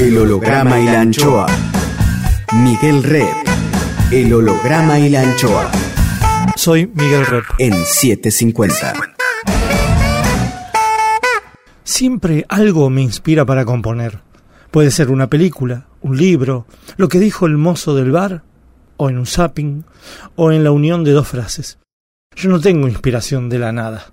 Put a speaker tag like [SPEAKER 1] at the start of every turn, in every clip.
[SPEAKER 1] El holograma y la anchoa. Miguel Red. El holograma y la anchoa.
[SPEAKER 2] Soy Miguel Rep.
[SPEAKER 1] En 750.
[SPEAKER 2] Siempre algo me inspira para componer. Puede ser una película, un libro, lo que dijo el mozo del bar, o en un zapping, o en la unión de dos frases. Yo no tengo inspiración de la nada.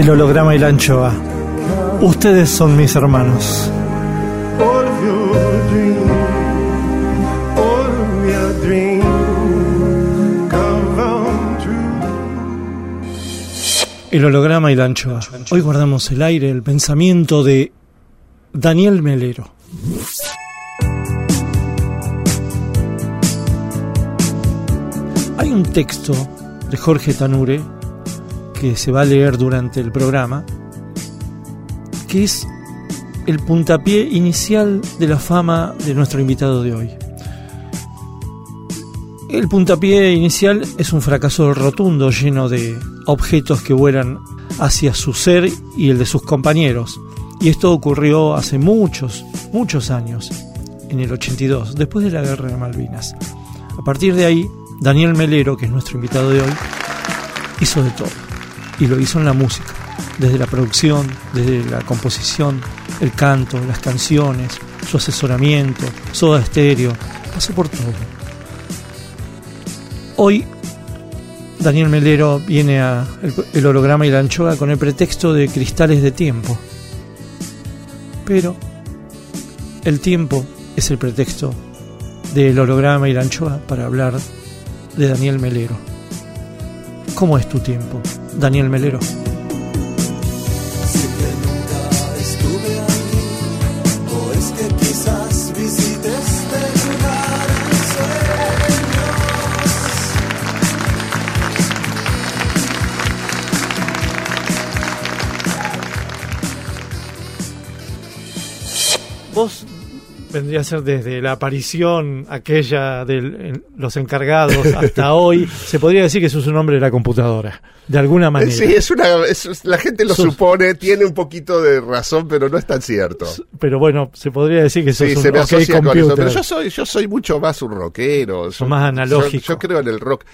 [SPEAKER 2] El holograma y la anchoa. Ustedes son mis hermanos. El holograma y la anchoa. Hoy guardamos el aire, el pensamiento de Daniel Melero. Hay un texto de Jorge Tanure que se va a leer durante el programa, que es el puntapié inicial de la fama de nuestro invitado de hoy. El puntapié inicial es un fracaso rotundo lleno de objetos que vuelan hacia su ser y el de sus compañeros. Y esto ocurrió hace muchos, muchos años, en el 82, después de la Guerra de Malvinas. A partir de ahí, Daniel Melero, que es nuestro invitado de hoy, hizo de todo. Y lo hizo en la música, desde la producción, desde la composición, el canto, las canciones, su asesoramiento, soda estéreo, pasó por todo. Hoy Daniel Melero viene a el, el holograma y la anchoa con el pretexto de cristales de tiempo. Pero el tiempo es el pretexto del holograma y la anchoa para hablar de Daniel Melero. ¿Cómo es tu tiempo, Daniel Melero? Vendría a ser desde la aparición aquella de los encargados hasta hoy, se podría decir que sos un hombre de la computadora, de alguna manera.
[SPEAKER 3] Sí, es una, es- la gente lo
[SPEAKER 2] Sos-
[SPEAKER 3] supone, tiene un poquito de razón, pero no es tan cierto.
[SPEAKER 2] Pero bueno, se podría decir que sos
[SPEAKER 3] Sí,
[SPEAKER 2] un
[SPEAKER 3] se me
[SPEAKER 2] ok
[SPEAKER 3] asocia con eso. Pero yo soy, yo soy mucho más un rockero.
[SPEAKER 2] Sos más analógico.
[SPEAKER 3] Yo, yo creo en el rock.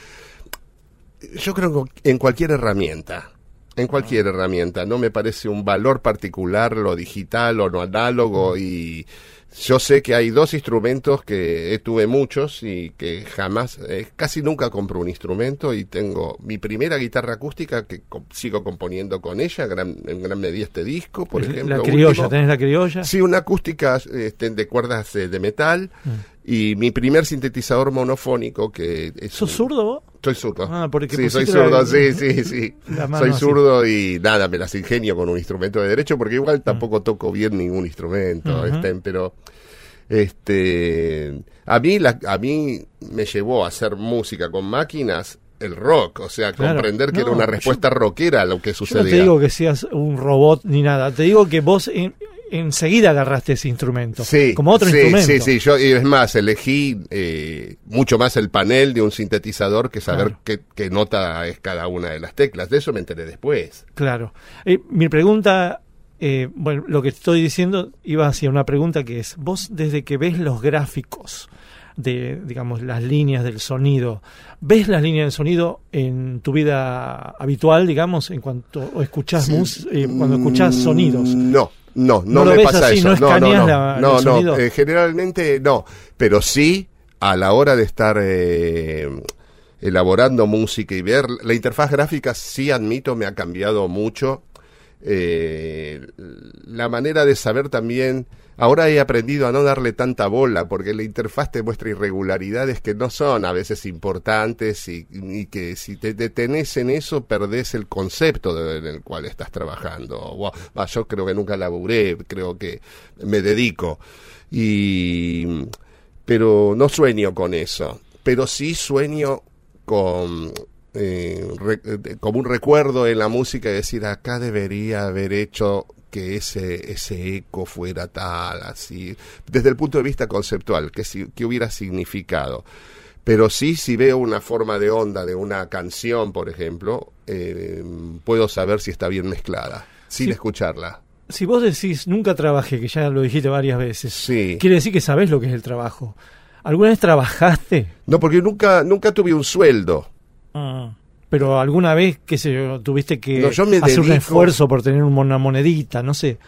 [SPEAKER 3] Yo creo en cualquier herramienta. En cualquier herramienta. No me parece un valor particular lo digital o lo análogo. Y yo sé que hay dos instrumentos que tuve muchos y que jamás, eh, casi nunca compro un instrumento. Y tengo mi primera guitarra acústica que co- sigo componiendo con ella, gran, en gran medida este disco, por ejemplo.
[SPEAKER 2] la criolla,
[SPEAKER 3] último.
[SPEAKER 2] ¿tenés la criolla?
[SPEAKER 3] Sí, una acústica este, de cuerdas eh, de metal y mi primer sintetizador monofónico que es
[SPEAKER 2] ¿Sos
[SPEAKER 3] un-
[SPEAKER 2] zurdo vos?
[SPEAKER 3] Soy zurdo.
[SPEAKER 2] Ah, porque
[SPEAKER 3] sí, soy zurdo,
[SPEAKER 2] la-
[SPEAKER 3] sí, sí, sí. Soy
[SPEAKER 2] así.
[SPEAKER 3] zurdo y nada, me las ingenio con un instrumento de derecho porque igual tampoco toco bien ningún instrumento,
[SPEAKER 2] Ujú.
[SPEAKER 3] este, pero este a mí la, a mí me llevó a hacer música con máquinas el rock, o sea,
[SPEAKER 2] Claro.
[SPEAKER 3] comprender que
[SPEAKER 2] No,
[SPEAKER 3] era una
[SPEAKER 2] yo-
[SPEAKER 3] respuesta rockera a lo que
[SPEAKER 2] Yo
[SPEAKER 3] sucedía.
[SPEAKER 2] no te digo que seas un robot ni nada, te digo que vos in- enseguida agarraste ese instrumento.
[SPEAKER 3] Sí,
[SPEAKER 2] como otro
[SPEAKER 3] sí,
[SPEAKER 2] instrumento.
[SPEAKER 3] Sí, sí, yo, y es más, elegí eh, mucho más el panel de un sintetizador que saber
[SPEAKER 2] Claro.
[SPEAKER 3] qué, qué nota es cada una de las teclas. De eso me enteré después.
[SPEAKER 2] Claro. Eh, mi pregunta, eh, bueno, lo que estoy diciendo iba hacia una pregunta que es, vos desde que ves los gráficos de, digamos, las líneas del sonido, ¿ves las líneas del sonido en tu vida habitual, digamos, en cuanto escuchás mus- eh, cuando escuchás
[SPEAKER 3] Mm,
[SPEAKER 2] sonidos?
[SPEAKER 3] No, no, no,
[SPEAKER 2] ¿No lo
[SPEAKER 3] me pasa
[SPEAKER 2] así?
[SPEAKER 3] eso.
[SPEAKER 2] ¿No
[SPEAKER 3] No, no,
[SPEAKER 2] la-
[SPEAKER 3] no, no, eh, generalmente no, pero sí a la hora de estar eh, elaborando música y ver la interfaz gráfica, sí admito me ha cambiado mucho. Eh, la manera de saber también, ahora he aprendido a no darle tanta bola, porque la interfaz te muestra irregularidades que no son a veces importantes y, que si te detenés en eso perdés el concepto en el cual estás trabajando. Wow, yo creo que nunca laburé, creo que me dedico. Y, pero no sueño con eso, pero sí sueño con eh, re- eh, como un recuerdo en la música y decir acá debería haber hecho que ese ese eco fuera tal así desde el punto de vista conceptual que si- que hubiera significado pero sí si veo una forma de onda de una canción por ejemplo eh, puedo saber si está bien mezclada sin
[SPEAKER 2] Sí.
[SPEAKER 3] escucharla
[SPEAKER 2] Si vos decís nunca trabajé, que ya lo dijiste varias veces,
[SPEAKER 3] sí
[SPEAKER 2] quiere decir que sabés lo que es el trabajo. ¿Alguna vez trabajaste?
[SPEAKER 3] no porque nunca nunca tuve un sueldo
[SPEAKER 2] Pero alguna vez, qué sé yo, tuviste que
[SPEAKER 3] No, yo me
[SPEAKER 2] hacer un esfuerzo por tener una monedita, no sé.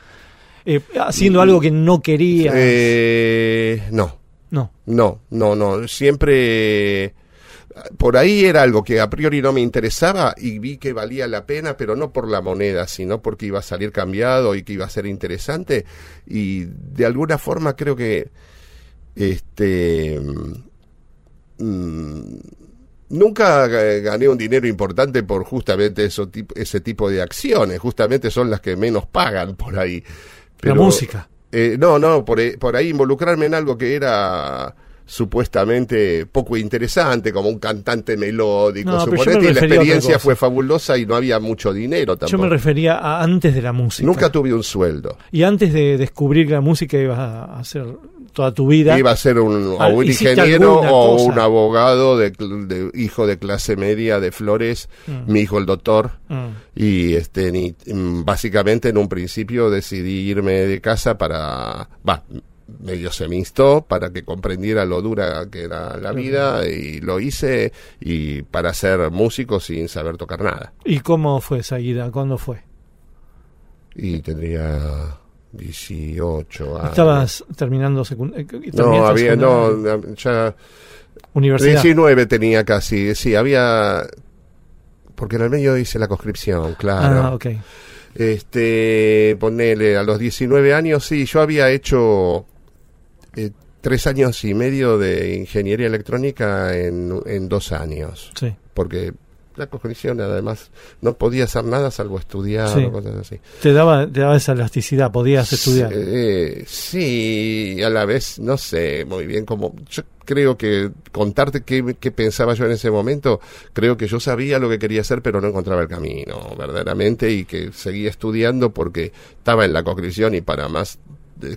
[SPEAKER 2] Eh, haciendo algo que no querías.
[SPEAKER 3] Eh, no
[SPEAKER 2] no.
[SPEAKER 3] No, no, no. Siempre por ahí era algo que a priori no me interesaba y vi que valía la pena, pero no por la moneda, sino porque iba a salir cambiado y que iba a ser interesante. Y de alguna forma creo que este mm, nunca ga- gané un dinero importante por justamente eso, ese tipo de acciones. Justamente son las que menos pagan por ahí.
[SPEAKER 2] La música.
[SPEAKER 3] Eh, no, no, por, eh, por ahí involucrarme en algo que era supuestamente poco interesante, como un cantante melódico.
[SPEAKER 2] No, yo
[SPEAKER 3] suponete,
[SPEAKER 2] me
[SPEAKER 3] y la experiencia fue fabulosa y no había mucho dinero
[SPEAKER 2] Yo
[SPEAKER 3] tampoco.
[SPEAKER 2] me refería a antes de la música.
[SPEAKER 3] Nunca tuve un sueldo.
[SPEAKER 2] Y antes de descubrir la música ibas a hacer toda tu vida.
[SPEAKER 3] Iba a ser un, o un ingeniero o
[SPEAKER 2] cosa.
[SPEAKER 3] un abogado de, de hijo de clase media de Flores,
[SPEAKER 2] Mm.
[SPEAKER 3] mi hijo el doctor.
[SPEAKER 2] Mm.
[SPEAKER 3] Y este ni- mm, básicamente en un principio decidí irme de casa para va medio se me instó para que comprendiera lo dura que era la vida y lo hice y para ser músico sin saber tocar nada.
[SPEAKER 2] ¿Y cómo fue esa ida? ¿Cuándo fue?
[SPEAKER 3] Y tendría 18 años.
[SPEAKER 2] ¿Estabas terminando secundaria?
[SPEAKER 3] no, había no ya
[SPEAKER 2] Universidad.
[SPEAKER 3] 19 tenía casi, sí, había porque en el medio hice la conscripción, claro.
[SPEAKER 2] Ah, ok.
[SPEAKER 3] Este, ponele, a los 19 años, sí, yo había hecho eh, tres años y medio de ingeniería electrónica en, en dos años,
[SPEAKER 2] Sí.
[SPEAKER 3] porque la cognición además no podía hacer nada salvo estudiar
[SPEAKER 2] Sí.
[SPEAKER 3] o cosas así.
[SPEAKER 2] Te daba, te daba esa elasticidad, podías estudiar.
[SPEAKER 3] Eh, sí, a la vez, no sé muy bien cómo. Yo creo que contarte qué, qué pensaba yo en ese momento, creo que yo sabía lo que quería hacer, pero no encontraba el camino, verdaderamente, y que seguía estudiando porque estaba en la cognición y para más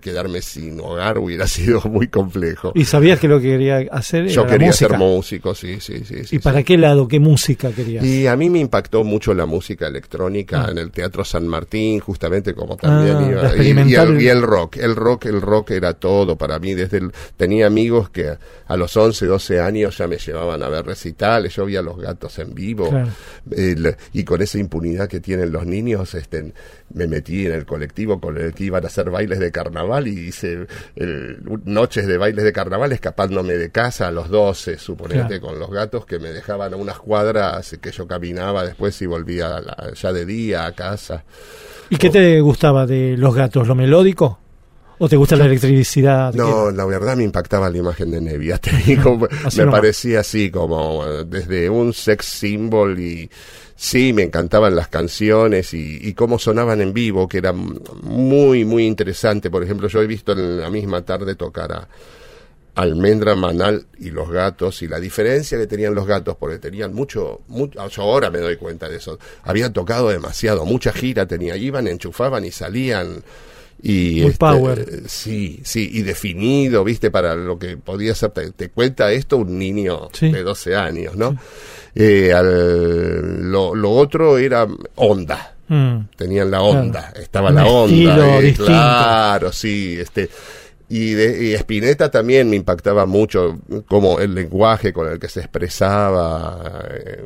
[SPEAKER 3] quedarme sin hogar hubiera sido muy complejo.
[SPEAKER 2] Y sabías que lo que quería hacer era
[SPEAKER 3] Yo quería
[SPEAKER 2] música.
[SPEAKER 3] ser músico, sí, sí, sí. sí
[SPEAKER 2] ¿Y para
[SPEAKER 3] sí.
[SPEAKER 2] qué lado, qué música querías?
[SPEAKER 3] Y a mí me impactó mucho la música electrónica
[SPEAKER 2] Ah.
[SPEAKER 3] en el Teatro San Martín, justamente como también
[SPEAKER 2] Ah,
[SPEAKER 3] iba. Y, y el, y el rock, el rock, el rock era todo para mí. Desde el- tenía amigos que a los 11, 12 años ya me llevaban a ver recitales, yo veía los gatos en vivo.
[SPEAKER 2] Claro.
[SPEAKER 3] El- y con esa impunidad que tienen los niños, este, me metí en el colectivo con el que iban a hacer bailes de carnaval y hice el- noches de bailes de carnaval escapándome de casa a los 12, suponete,
[SPEAKER 2] Claro.
[SPEAKER 3] con los gatos que me dejaban a unas cuadras que yo caminaba después y volvía la- ya de día a casa.
[SPEAKER 2] ¿Y qué te gustaba de los gatos? ¿Lo melódico? ¿O te gusta la electricidad?
[SPEAKER 3] No, la verdad me impactaba la imagen de Nevia, te digo, me parecía así como eh, desde un sex symbol y sí, me encantaban las canciones y, y cómo sonaban en vivo, que era muy, muy interesante. Por ejemplo, yo he visto en la misma tarde tocar a Almendra Manal y los gatos y la diferencia que tenían los gatos porque tenían mucho, mucho yo ahora me doy cuenta de eso habían tocado demasiado mucha gira tenía iban enchufaban y salían Y
[SPEAKER 2] Muy
[SPEAKER 3] este,
[SPEAKER 2] power.
[SPEAKER 3] sí, sí, y definido, viste, para lo que podía ser, te, te cuenta esto un niño
[SPEAKER 2] Sí.
[SPEAKER 3] de 12 años, ¿no? Eh, al- lo, lo otro era onda,
[SPEAKER 2] Mm.
[SPEAKER 3] tenían la onda, estaba
[SPEAKER 2] Un
[SPEAKER 3] la onda, eh, claro, sí, este y, de, y Spinetta también me impactaba mucho como el lenguaje con el que se expresaba. eh,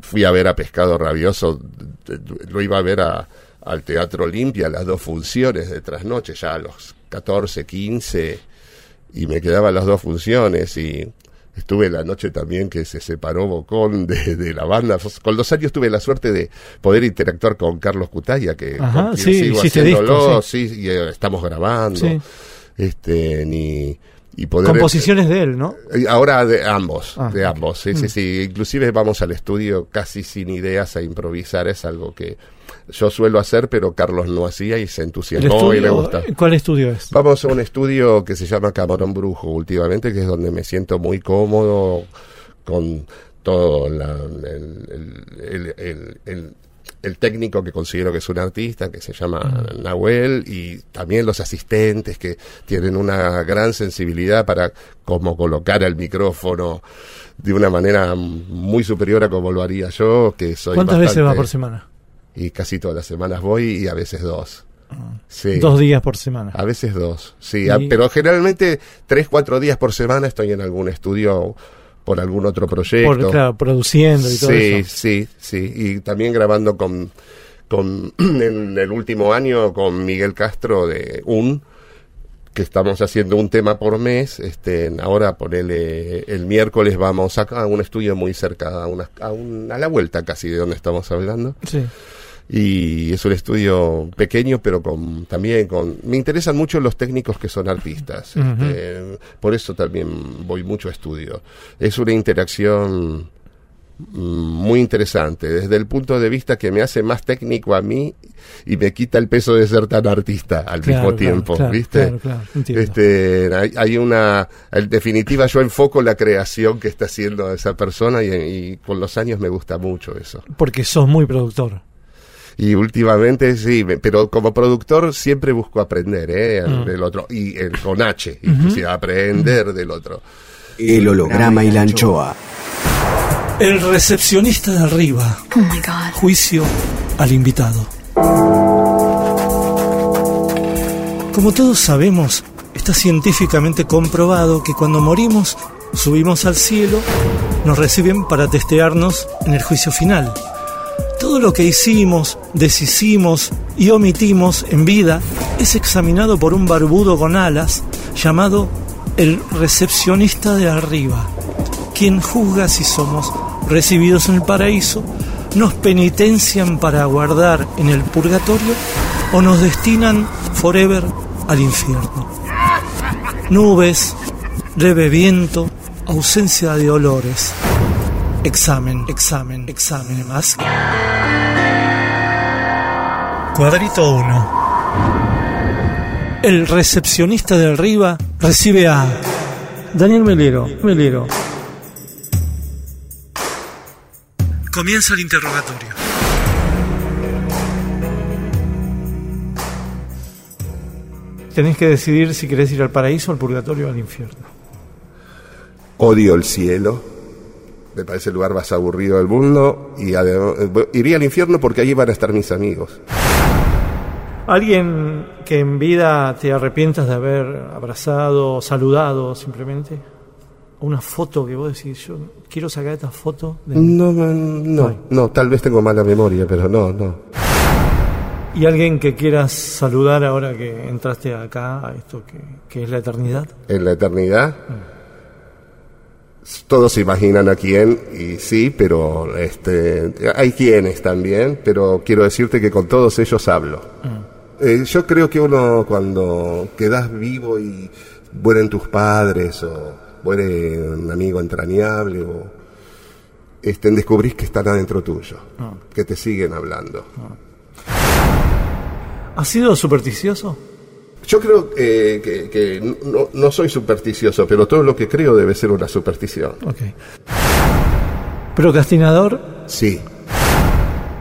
[SPEAKER 3] fui a ver a Pescado Rabioso, lo iba a ver a- al Teatro Olimpia, las dos funciones de trasnoche, ya a los 14, 15, y me quedaban las dos funciones y estuve la noche también que se separó Bocón de, de la banda. Con los años tuve la suerte de poder interactuar con Carlos Cutaya, que
[SPEAKER 2] Ajá,
[SPEAKER 3] con quien
[SPEAKER 2] sí,
[SPEAKER 3] sigo haciéndolo,
[SPEAKER 2] disco,
[SPEAKER 3] sí, y eh, estamos grabando.
[SPEAKER 2] Sí.
[SPEAKER 3] Este, ni, y poder
[SPEAKER 2] Composiciones de él, ¿no?
[SPEAKER 3] eh, Ahora de ambos,
[SPEAKER 2] Ah,
[SPEAKER 3] de ambos, sí, sí, sí. Inclusive vamos al estudio casi sin ideas a improvisar, es algo que yo suelo hacer, pero Carlos no hacía y se entusiasmó y le gusta.
[SPEAKER 2] ¿Cuál estudio es?
[SPEAKER 3] Vamos a un estudio que se llama Camarón Brujo últimamente, que es donde me siento muy cómodo con todo la- el, el- el- el- el- técnico que considero que es un artista, que se llama Nahuel, y también los asistentes que tienen una gran sensibilidad para cómo colocar el micrófono de una manera muy superior a como lo haría yo, que soy
[SPEAKER 2] ¿Cuántas veces va por semana?
[SPEAKER 3] Y casi todas las semanas voy y a veces dos. Sí.
[SPEAKER 2] Dos días por semana.
[SPEAKER 3] A veces dos, sí,
[SPEAKER 2] Y-
[SPEAKER 3] a- pero generalmente tres, cuatro días por semana estoy en algún estudio por algún otro proyecto.
[SPEAKER 2] Por, claro, produciendo y todo
[SPEAKER 3] sí,
[SPEAKER 2] eso.
[SPEAKER 3] sí, sí, y también grabando con, con en el último año con Miguel Castro de UN, que estamos haciendo un tema por mes, este, ahora ponele, el miércoles vamos acá a un estudio muy cerca, a, una, a, un- a la vuelta casi de donde estamos hablando
[SPEAKER 2] Sí.
[SPEAKER 3] Y es un estudio pequeño pero con también con me interesan mucho los técnicos que son artistas este, por eso también voy mucho a estudio. Es una interacción mm, muy interesante desde el punto de vista que me hace más técnico a mí y me quita el peso de ser tan artista al
[SPEAKER 2] Claro,
[SPEAKER 3] mismo tiempo
[SPEAKER 2] claro,
[SPEAKER 3] viste
[SPEAKER 2] claro,
[SPEAKER 3] este hay, hay una en definitiva yo enfoco la creación que está haciendo esa persona y, y con los años me gusta mucho eso.
[SPEAKER 2] Porque sos muy productor.
[SPEAKER 3] Y últimamente sí, me- pero como productor siempre busco aprender ¿eh?
[SPEAKER 2] Mm.
[SPEAKER 3] del otro. Y el, con H, inclusive aprender del otro.
[SPEAKER 1] El holograma y la anchoa.
[SPEAKER 2] El recepcionista de arriba.
[SPEAKER 4] Oh my god.
[SPEAKER 2] Juicio al invitado. Como todos sabemos, está científicamente comprobado que cuando morimos, subimos al cielo, nos reciben para testearnos en el juicio final. Todo lo que hicimos, deshicimos y omitimos en vida es examinado por un barbudo con alas llamado el recepcionista de arriba, quien juzga si somos recibidos en el paraíso, nos penitencian para aguardar en el purgatorio o nos destinan forever al infierno. Nubes, leve viento, ausencia de olores. Examen, examen, examen más. Cuadrito 1. El recepcionista de arriba recibe a Daniel Melero. Melero. Comienza el interrogatorio. Tenés que decidir si querés ir al paraíso, al purgatorio o al infierno.
[SPEAKER 3] Odio el cielo. Me parece el lugar más aburrido del mundo. Y además, eh, iría al infierno porque allí van a estar mis amigos.
[SPEAKER 2] ¿Alguien que en vida te arrepientas de haber abrazado, saludado simplemente? Una foto que vos decís, yo quiero sacar esta foto. De.
[SPEAKER 3] No, no, no, no, tal vez tengo mala memoria, pero no, no.
[SPEAKER 2] ¿Y alguien que quieras saludar ahora que entraste acá, a esto que, que es la eternidad?
[SPEAKER 3] En la eternidad. Todos se imaginan a quién, y sí, pero este, hay quienes también, pero quiero decirte que con todos ellos hablo. Eh, yo creo que uno cuando quedas vivo y mueren tus padres o muere un amigo entrañable o este, descubrís que están adentro tuyo, que te siguen hablando.
[SPEAKER 2] ¿Has sido supersticioso?
[SPEAKER 3] Yo creo eh, que, que no, no soy supersticioso, pero todo lo que creo debe ser una superstición.
[SPEAKER 2] Ok. ¿Procrastinador?
[SPEAKER 3] Sí,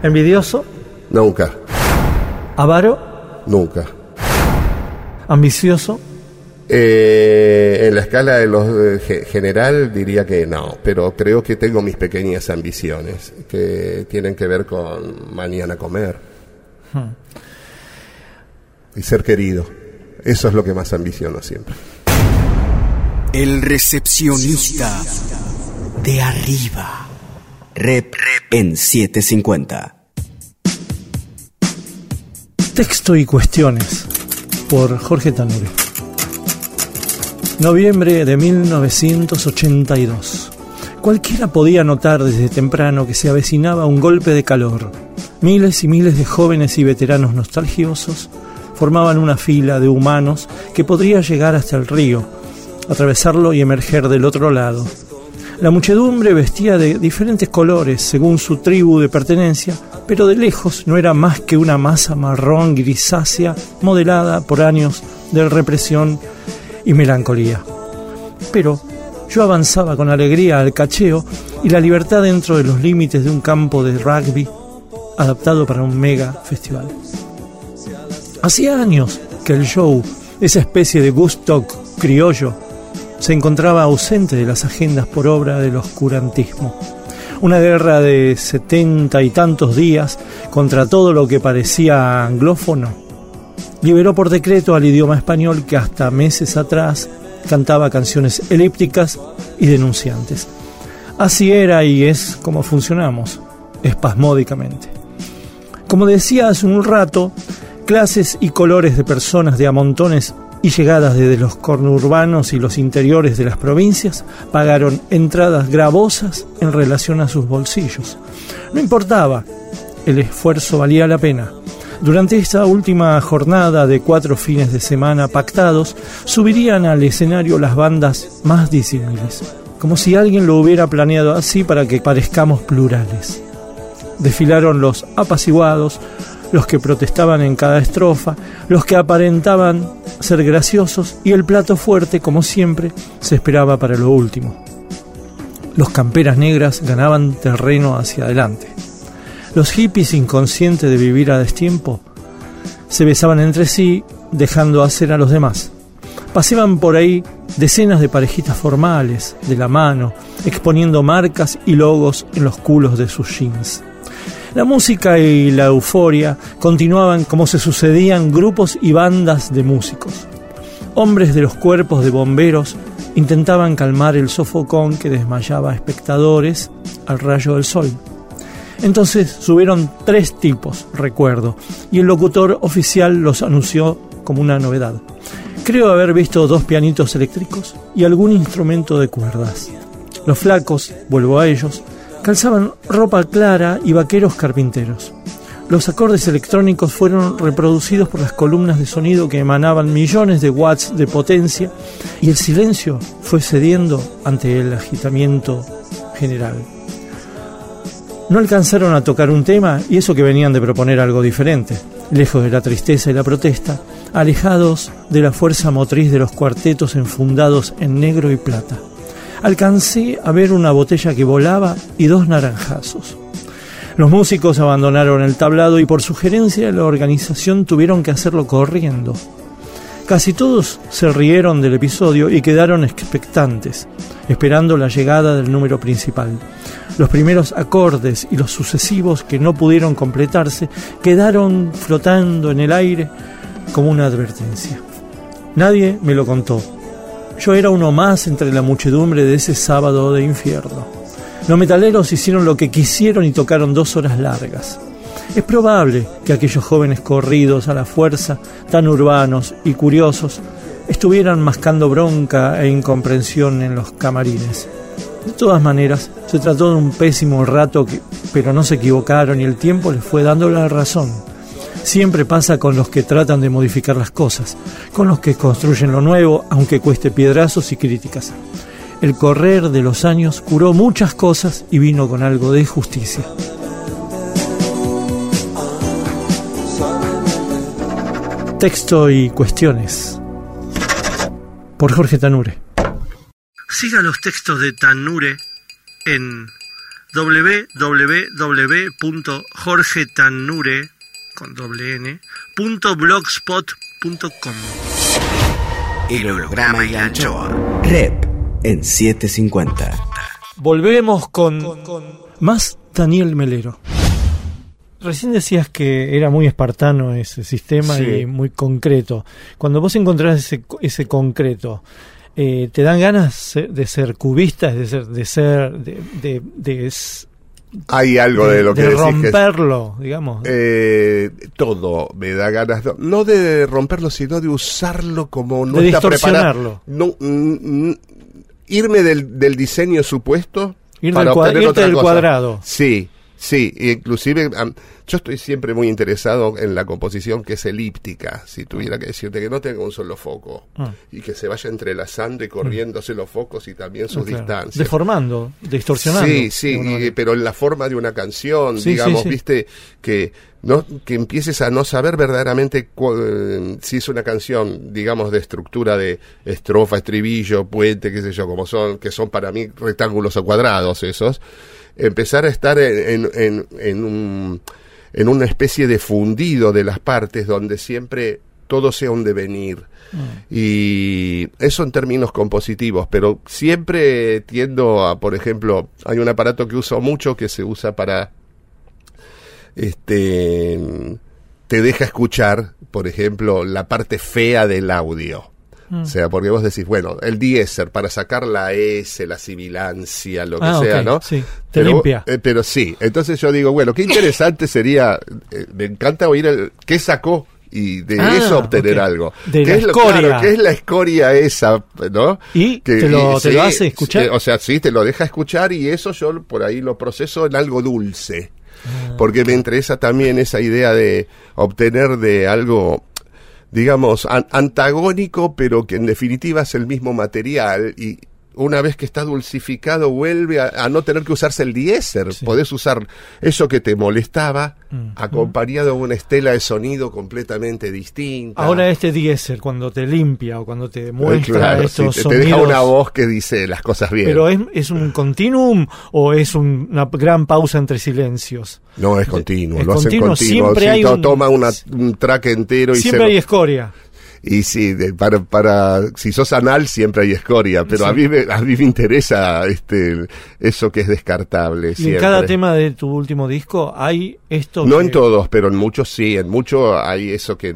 [SPEAKER 2] ¿Envidioso?
[SPEAKER 3] nunca,
[SPEAKER 2] ¿Avaro?
[SPEAKER 3] nunca.
[SPEAKER 2] Ambicioso,
[SPEAKER 3] Eh, en la escala de los eh, ge- general diría que no, pero creo que tengo mis pequeñas ambiciones que tienen que ver con mañana comer y ser querido. Eso es lo que más ambiciono siempre.
[SPEAKER 1] El recepcionista de arriba. Rep en 750.
[SPEAKER 2] Texto y cuestiones por Jorge Tanure. Noviembre de 1982. Cualquiera podía notar desde temprano que se avecinaba un golpe de calor. Miles y miles de jóvenes y veteranos nostalgiosos formaban una fila de humanos que podría llegar hasta el río, atravesarlo y emerger del otro lado. La muchedumbre vestía de diferentes colores según su tribu de pertenencia, pero de lejos no era más que una masa marrón grisácea modelada por años de represión y melancolía. Pero yo avanzaba con alegría al cacheo y la libertad dentro de los límites de un campo de rugby adaptado para un mega festival. Hacía años que el show, esa especie de Gustock criollo, se encontraba ausente de las agendas por obra del oscurantismo. Una guerra de setenta y tantos días contra todo lo que parecía anglófono liberó por decreto al idioma español que hasta meses atrás cantaba canciones elípticas y denunciantes. Así era y es como funcionamos, espasmódicamente. Como decía hace un rato, clases y colores de personas de a montones y llegadas desde los conurbanos y los interiores de las provincias pagaron entradas gravosas en relación a sus bolsillos. No importaba, el esfuerzo valía la pena. Durante esta última jornada de cuatro fines de semana pactados, subirían al escenario las bandas más disímiles, como si alguien lo hubiera planeado así para que parezcamos plurales. Desfilaron los apaciguados, los que protestaban en cada estrofa, los que aparentaban ser graciosos y el plato fuerte, como siempre, se esperaba para lo último. Los camperas negras ganaban terreno hacia adelante. Los hippies inconscientes de vivir a destiempo se besaban entre sí, dejando hacer a los demás. Paseaban por ahí decenas de parejitas formales, de la mano, exponiendo marcas y logos en los culos de sus jeans. La música y la euforia continuaban como se sucedían grupos y bandas de músicos. Hombres de los cuerpos de bomberos intentaban calmar el sofocón que desmayaba a espectadores al rayo del sol. Entonces subieron tres tipos, recuerdo, y el locutor oficial los anunció como una novedad. Creo haber visto dos pianitos eléctricos y algún instrumento de cuerdas. Los flacos, vuelvo a ellos, calzaban ropa clara y vaqueros carpinteros. Los acordes electrónicos fueron reproducidos por las columnas de sonido que emanaban millones de watts de potencia y el silencio fue cediendo ante el agitamiento general. No alcanzaron a tocar un tema y eso que venían de proponer algo diferente, lejos de la tristeza y la protesta, alejados de la fuerza motriz de los cuartetos enfundados en negro y plata. Alcancé a ver una botella que volaba y dos naranjazos. Los músicos abandonaron el tablado y por sugerencia de la organización tuvieron que hacerlo corriendo. Casi todos se rieron del episodio y quedaron expectantes, esperando la llegada del número principal. Los primeros acordes y los sucesivos que no pudieron completarse quedaron flotando en el aire como una advertencia. Nadie me lo contó. Yo era uno más entre la muchedumbre de ese sábado de infierno. Los metaleros hicieron lo que quisieron y tocaron dos horas largas. Es probable que aquellos jóvenes corridos a la fuerza, tan urbanos y curiosos, estuvieran mascando bronca e incomprensión en los camarines. De todas maneras, se trató de un pésimo rato, pero no se equivocaron y el tiempo les fue dando la razón. Siempre pasa con los que tratan de modificar las cosas, con los que construyen lo nuevo, aunque cueste piedrazos y críticas. El correr de los años curó muchas cosas y vino con algo de justicia. Texto y cuestiones. Por Jorge Tanure. Siga los textos de Tanure en www.jorgetanure.com con doble n, punto blogspot.com.
[SPEAKER 1] El holograma y la anchoa. Rep en 750.
[SPEAKER 2] Volvemos con, más Daniel Melero. Recién decías que era muy espartano ese sistema
[SPEAKER 3] Sí.
[SPEAKER 2] y muy concreto. Cuando vos encontrás ese, ese concreto, eh, ¿te dan ganas de ser cubistas, de ser, de ser, de, de,
[SPEAKER 3] Hay algo de, lo que
[SPEAKER 2] de
[SPEAKER 3] decís que es-
[SPEAKER 2] romperlo, digamos?
[SPEAKER 3] Eh, todo me da ganas, no de romperlo, sino de usarlo como no
[SPEAKER 2] De
[SPEAKER 3] está preparado. No, mm, mm, irme del, del diseño supuesto
[SPEAKER 2] Ir
[SPEAKER 3] para
[SPEAKER 2] del cua-
[SPEAKER 3] obtener
[SPEAKER 2] irte
[SPEAKER 3] otra
[SPEAKER 2] del
[SPEAKER 3] cosa.
[SPEAKER 2] cuadrado.
[SPEAKER 3] Sí, sí, inclusive yo estoy siempre muy interesado en la composición que es elíptica, si tuviera que decirte que no tenga un solo foco
[SPEAKER 2] Ah.
[SPEAKER 3] y que se vaya entrelazando y corriéndose los focos y también sus
[SPEAKER 2] Ah, claro.
[SPEAKER 3] distancias.
[SPEAKER 2] Deformando, distorsionando.
[SPEAKER 3] Sí, sí, y- pero en la forma de una canción,
[SPEAKER 2] Sí,
[SPEAKER 3] digamos,
[SPEAKER 2] sí, sí.
[SPEAKER 3] viste, que no que empieces a no saber verdaderamente cu- eh, si es una canción, digamos, de estructura de estrofa, estribillo, puente, qué sé yo, como son, que son para mí rectángulos o cuadrados esos, empezar a estar en, en, en, un, en una especie de fundido de las partes donde siempre todo sea un devenir. Y eso en términos compositivos, pero siempre tiendo a, por ejemplo, hay un aparato que uso mucho que se usa para, este, te deja escuchar, por ejemplo, la parte fea del audio. O sea, porque vos decís, bueno, el diéser para sacar la S, la sibilancia, lo que
[SPEAKER 2] Ah,
[SPEAKER 3] sea, ¿no?
[SPEAKER 2] sí. Te
[SPEAKER 3] Pero-
[SPEAKER 2] limpia.
[SPEAKER 3] eh, pero sí, entonces yo digo, bueno, qué interesante sería, eh, me encanta oír el, qué sacó y de
[SPEAKER 2] Ah,
[SPEAKER 3] eso obtener algo.
[SPEAKER 2] De
[SPEAKER 3] ¿Qué
[SPEAKER 2] la
[SPEAKER 3] es lo-
[SPEAKER 2] escoria.
[SPEAKER 3] claro, ¿Qué es la escoria esa, no?
[SPEAKER 2] ¿Y te lo- te lo hace escuchar?
[SPEAKER 3] o sea, sí, te lo deja escuchar y eso yo por ahí lo proceso en algo dulce.
[SPEAKER 2] Ah.
[SPEAKER 3] Porque me interesa también esa idea de obtener de algo, digamos, an- antagónico, pero que en definitiva es el mismo material y una vez que está dulcificado vuelve a, a no tener que usarse el diéser.
[SPEAKER 2] Sí.
[SPEAKER 3] Podés usar eso que te molestaba
[SPEAKER 2] Mm.
[SPEAKER 3] acompañado de una estela de sonido completamente distinta.
[SPEAKER 2] Ahora este diéser, cuando te limpia o cuando te muestra
[SPEAKER 3] Eh, Claro,
[SPEAKER 2] estos
[SPEAKER 3] sí, te, te
[SPEAKER 2] sonidos...
[SPEAKER 3] deja una voz que dice las cosas bien.
[SPEAKER 2] ¿Pero es, es un continuum o es un- una gran pausa entre silencios?
[SPEAKER 3] no es continuo,
[SPEAKER 2] es
[SPEAKER 3] lo hacen
[SPEAKER 2] continuo, siempre
[SPEAKER 3] Sí,
[SPEAKER 2] hay un-
[SPEAKER 3] toma una- un track entero y
[SPEAKER 2] Siempre hay escoria.
[SPEAKER 3] Y sí, de- para, para, si sos anal siempre hay escoria, pero a, mí me, a mí me interesa este, eso que es descartable.
[SPEAKER 2] Y en cada tema de tu último disco hay esto
[SPEAKER 3] No
[SPEAKER 2] que-
[SPEAKER 3] en todos, pero en muchos sí, en muchos hay eso que,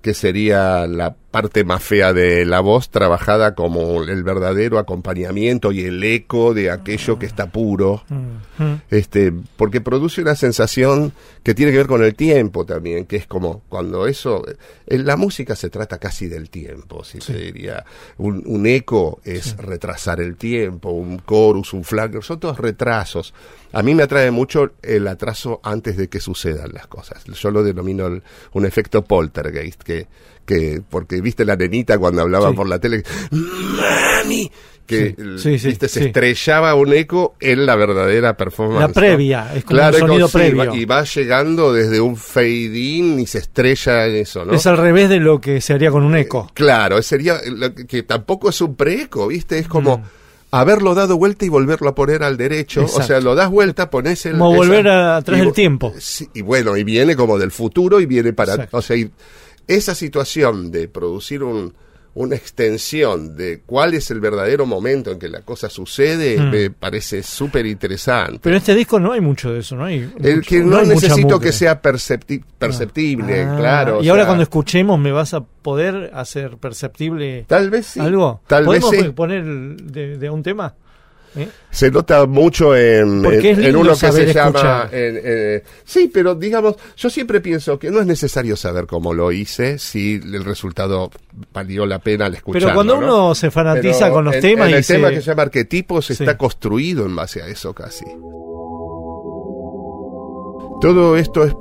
[SPEAKER 3] que sería la parte más fea de la voz, trabajada como el verdadero acompañamiento y el eco de aquello que está puro.
[SPEAKER 2] Mm, mm.
[SPEAKER 3] este porque produce una sensación que tiene que ver con el tiempo también que es como cuando eso en la música se trata casi del tiempo si se diría. Un, un eco es retrasar el tiempo un chorus un flanker son todos retrasos. A mí me atrae mucho el atraso antes de que sucedan las cosas. Yo lo denomino el- un efecto poltergeist que que porque viste la nenita cuando hablaba
[SPEAKER 2] Sí.
[SPEAKER 3] por la tele mami que
[SPEAKER 2] Sí,
[SPEAKER 3] viste, se estrellaba un eco en la verdadera performance.
[SPEAKER 2] La previa, es como un
[SPEAKER 3] Claro, es
[SPEAKER 2] sonido
[SPEAKER 3] sí,
[SPEAKER 2] previo.
[SPEAKER 3] y va llegando desde un fade in y se estrella en eso, ¿no?
[SPEAKER 2] Es al revés de lo que se haría con un eco.
[SPEAKER 3] Claro, sería lo que, que tampoco es un preeco, ¿viste? Es como
[SPEAKER 2] Mm.
[SPEAKER 3] haberlo dado vuelta y volverlo a poner al derecho. O sea, lo das vuelta, pones el.
[SPEAKER 2] Como volver a- atrás del tiempo.
[SPEAKER 3] Sí, y bueno, y viene como del futuro y viene para.
[SPEAKER 2] Exacto.
[SPEAKER 3] O sea, y esa situación de producir un, una extensión de cuál es el verdadero momento en que la cosa sucede
[SPEAKER 2] Mm.
[SPEAKER 3] me parece súper interesante.
[SPEAKER 2] Pero en este disco no hay mucho de eso, ¿no? Hay
[SPEAKER 3] El que no, necesito que sea percepti- perceptible,
[SPEAKER 2] Ah,
[SPEAKER 3] claro.
[SPEAKER 2] Y ahora
[SPEAKER 3] sea,
[SPEAKER 2] cuando escuchemos me vas a poder hacer perceptible
[SPEAKER 3] Tal vez sí.
[SPEAKER 2] algo.
[SPEAKER 3] Tal vez
[SPEAKER 2] ¿Podemos
[SPEAKER 3] sí.
[SPEAKER 2] poner de un tema? ¿Eh?
[SPEAKER 3] Se nota mucho en, uno que se llama... en- sí, pero digamos, yo siempre pienso que no es necesario saber cómo lo hice, si el resultado valió la pena al escucharlo.
[SPEAKER 2] Pero cuando
[SPEAKER 3] ¿no?
[SPEAKER 2] uno se fanatiza
[SPEAKER 3] Pero
[SPEAKER 2] con los temas
[SPEAKER 3] en
[SPEAKER 2] y
[SPEAKER 3] el tema
[SPEAKER 2] se-
[SPEAKER 3] que se llama arquetipos
[SPEAKER 2] Sí.
[SPEAKER 3] está construido en base a eso casi. Todo esto es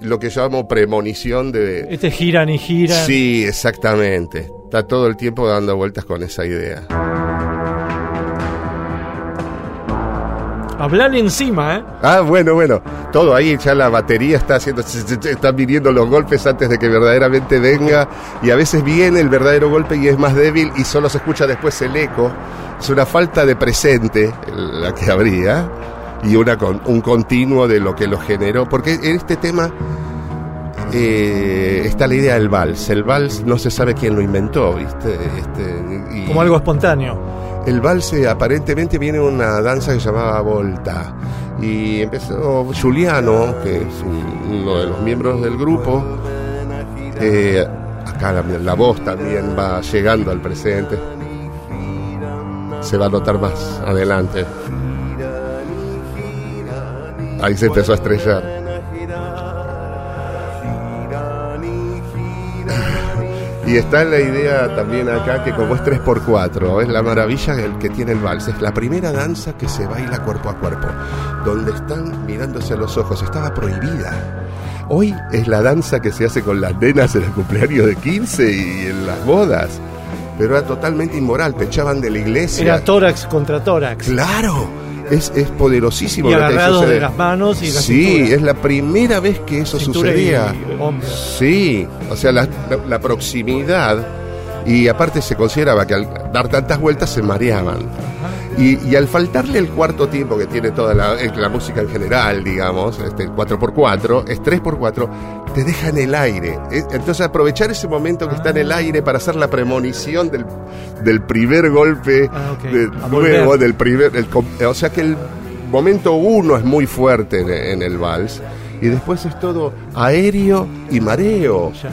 [SPEAKER 3] lo que llamo premonición de...
[SPEAKER 2] este giran y giran.
[SPEAKER 3] Sí, exactamente. Está todo el tiempo dando vueltas con esa idea.
[SPEAKER 2] Hablarle encima, ¿eh?
[SPEAKER 3] Ah, bueno, bueno. Todo ahí, ya la batería está haciendo. Están viniendo los golpes antes de que verdaderamente venga. Y a veces viene el verdadero golpe y es más débil y solo se escucha después el eco. Es una falta de presente la que habría. Y una con- un continuo de lo que lo generó. Porque en este tema eh, está la idea del vals. El vals no se sabe quién lo inventó, ¿viste? Este, y-
[SPEAKER 2] Como algo espontáneo.
[SPEAKER 3] El vals eh, aparentemente viene una danza que se llamaba Volta. Y empezó Giuliano, que es un- uno de los miembros del grupo. eh, acá la, la voz también va llegando al presente. Se va a notar más adelante. Ahí se empezó a estrellar. Y está la idea también acá que como es 3x4, es la maravilla que tiene el vals. Es la primera danza que se baila cuerpo a cuerpo, donde están mirándose a los ojos. Estaba prohibida. Hoy es la danza que se hace con las nenas en el cumpleaños de 15 y en las bodas. Pero era totalmente inmoral, te echaban de la iglesia.
[SPEAKER 2] Era tórax contra tórax.
[SPEAKER 3] Claro, es, es poderosísimo
[SPEAKER 2] Y
[SPEAKER 3] lo que sucede.
[SPEAKER 2] de las manos y la
[SPEAKER 3] Sí,
[SPEAKER 2] cintura.
[SPEAKER 3] es la primera vez que eso
[SPEAKER 2] Cintura
[SPEAKER 3] sucedía. Sí, o sea, la, la- la proximidad. Y aparte se consideraba que al dar tantas vueltas se mareaban. Y, y al faltarle el cuarto tiempo que tiene toda la, eh, la música en general, digamos, este 4x4, es 3x4, te deja en el aire. Eh, Entonces aprovechar ese momento que está en el aire para hacer la premonición del, del primer golpe
[SPEAKER 2] Ah,
[SPEAKER 3] de nuevo, del primer... el o sea que el momento uno es muy fuerte en, en el vals. Y después es todo aéreo y mareo.
[SPEAKER 2] Ya.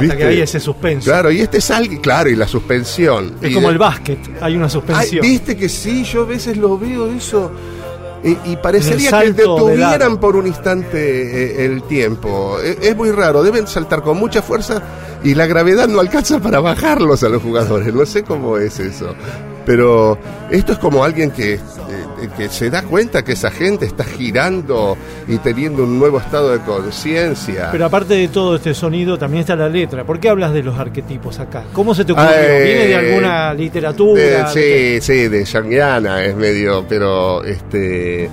[SPEAKER 2] Hasta que hay ese suspenso.
[SPEAKER 3] Claro, y este es algo, claro, y la suspensión.
[SPEAKER 2] Es
[SPEAKER 3] Y
[SPEAKER 2] como
[SPEAKER 3] de-
[SPEAKER 2] el básquet, hay una
[SPEAKER 3] Ay,
[SPEAKER 2] suspensión.
[SPEAKER 3] Viste que sí, yo a veces lo veo eso. Y, y parecería que detuvieran por un instante eh, el tiempo. E- Es, muy raro, deben saltar con mucha fuerza y la gravedad no alcanza para bajarlos a los jugadores. No sé cómo es eso. Pero esto es como alguien que, eh, que se da cuenta que esa gente está girando y teniendo un nuevo estado de conciencia.
[SPEAKER 2] Pero aparte de todo este sonido, también está la letra. ¿Por qué hablas de los arquetipos acá? ¿Cómo se te ocurrió?
[SPEAKER 3] Eh,
[SPEAKER 2] ¿Viene de alguna literatura?
[SPEAKER 3] Eh, sí, sí, de Yangiana es medio, pero este,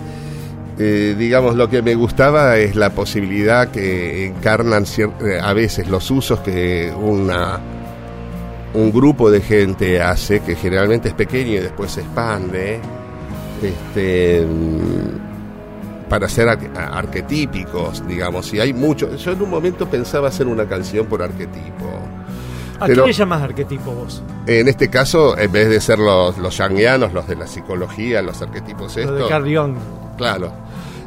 [SPEAKER 3] eh, digamos, lo que me gustaba es la posibilidad que encarnan eh, a veces los usos que una un grupo de gente hace, que generalmente es pequeño y después se expande, este, para ser ar- arquetípicos, digamos. Y hay mucho. Yo en un momento pensaba hacer una canción por arquetipo.
[SPEAKER 2] ¿A
[SPEAKER 3] pero-
[SPEAKER 2] qué le llamas arquetipo vos?
[SPEAKER 3] En este caso, en vez de ser los, los yangianos, los de la psicología, los arquetipos
[SPEAKER 2] Lo de
[SPEAKER 3] estos,
[SPEAKER 2] Jung.
[SPEAKER 3] claro.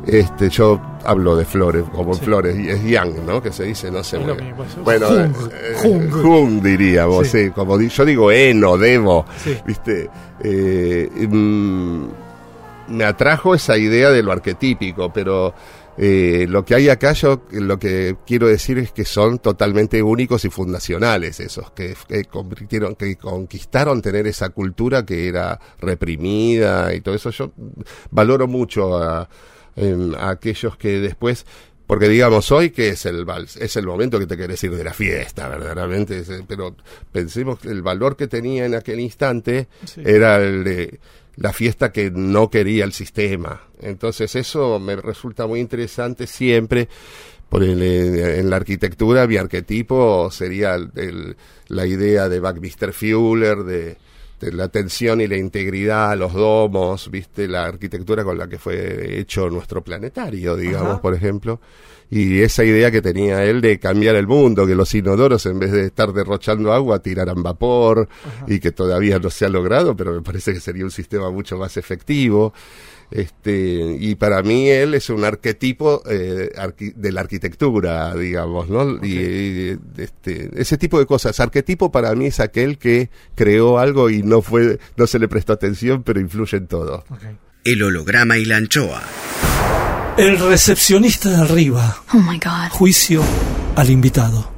[SPEAKER 3] Este, yo hablo de flores, como
[SPEAKER 2] Sí.
[SPEAKER 3] flores, y es yang, ¿no? Que se dice, no sé. Muy bien. Bueno,
[SPEAKER 2] Jung,
[SPEAKER 3] eh,
[SPEAKER 2] Jung.
[SPEAKER 3] Jung diríamos,
[SPEAKER 2] Sí.
[SPEAKER 3] sí. Como di- yo digo eno, debo,
[SPEAKER 2] Sí.
[SPEAKER 3] ¿viste? Eh, mm, me atrajo esa idea de lo arquetípico, pero eh, lo que hay acá, yo lo que quiero decir es que son totalmente únicos y fundacionales esos, que, que convirtieron, que conquistaron tener esa cultura que era reprimida y todo eso. Yo valoro mucho a, a aquellos que después porque digamos, hoy que es el vals, es el momento que te querés ir de la fiesta, verdaderamente, eh, pero pensemos que el valor que tenía en aquel instante
[SPEAKER 2] Sí.
[SPEAKER 3] era el de la fiesta que no quería el sistema. Entonces eso me resulta muy interesante siempre. Por el, en la arquitectura mi arquetipo sería el- el- la idea de Buckminster Fuller, de, de la tensión y la integridad, los domos, viste, la arquitectura con la que fue hecho nuestro planetario, digamos,
[SPEAKER 2] Ajá.
[SPEAKER 3] por ejemplo. Y esa idea que tenía él de cambiar el mundo, que los inodoros en vez de estar derrochando agua tiraran vapor y que todavía no se ha logrado, pero me parece que sería un sistema mucho más efectivo. Este, y para mí él es un arquetipo eh, arqui- de la arquitectura, digamos, ¿no? Y, y, este, ese tipo de cosas. Arquetipo para mí es aquel que creó algo y no fue, no se le prestó atención, pero influye en todo.
[SPEAKER 1] El holograma y la anchoa.
[SPEAKER 2] El recepcionista de arriba.
[SPEAKER 4] Oh my god.
[SPEAKER 2] Juicio al invitado.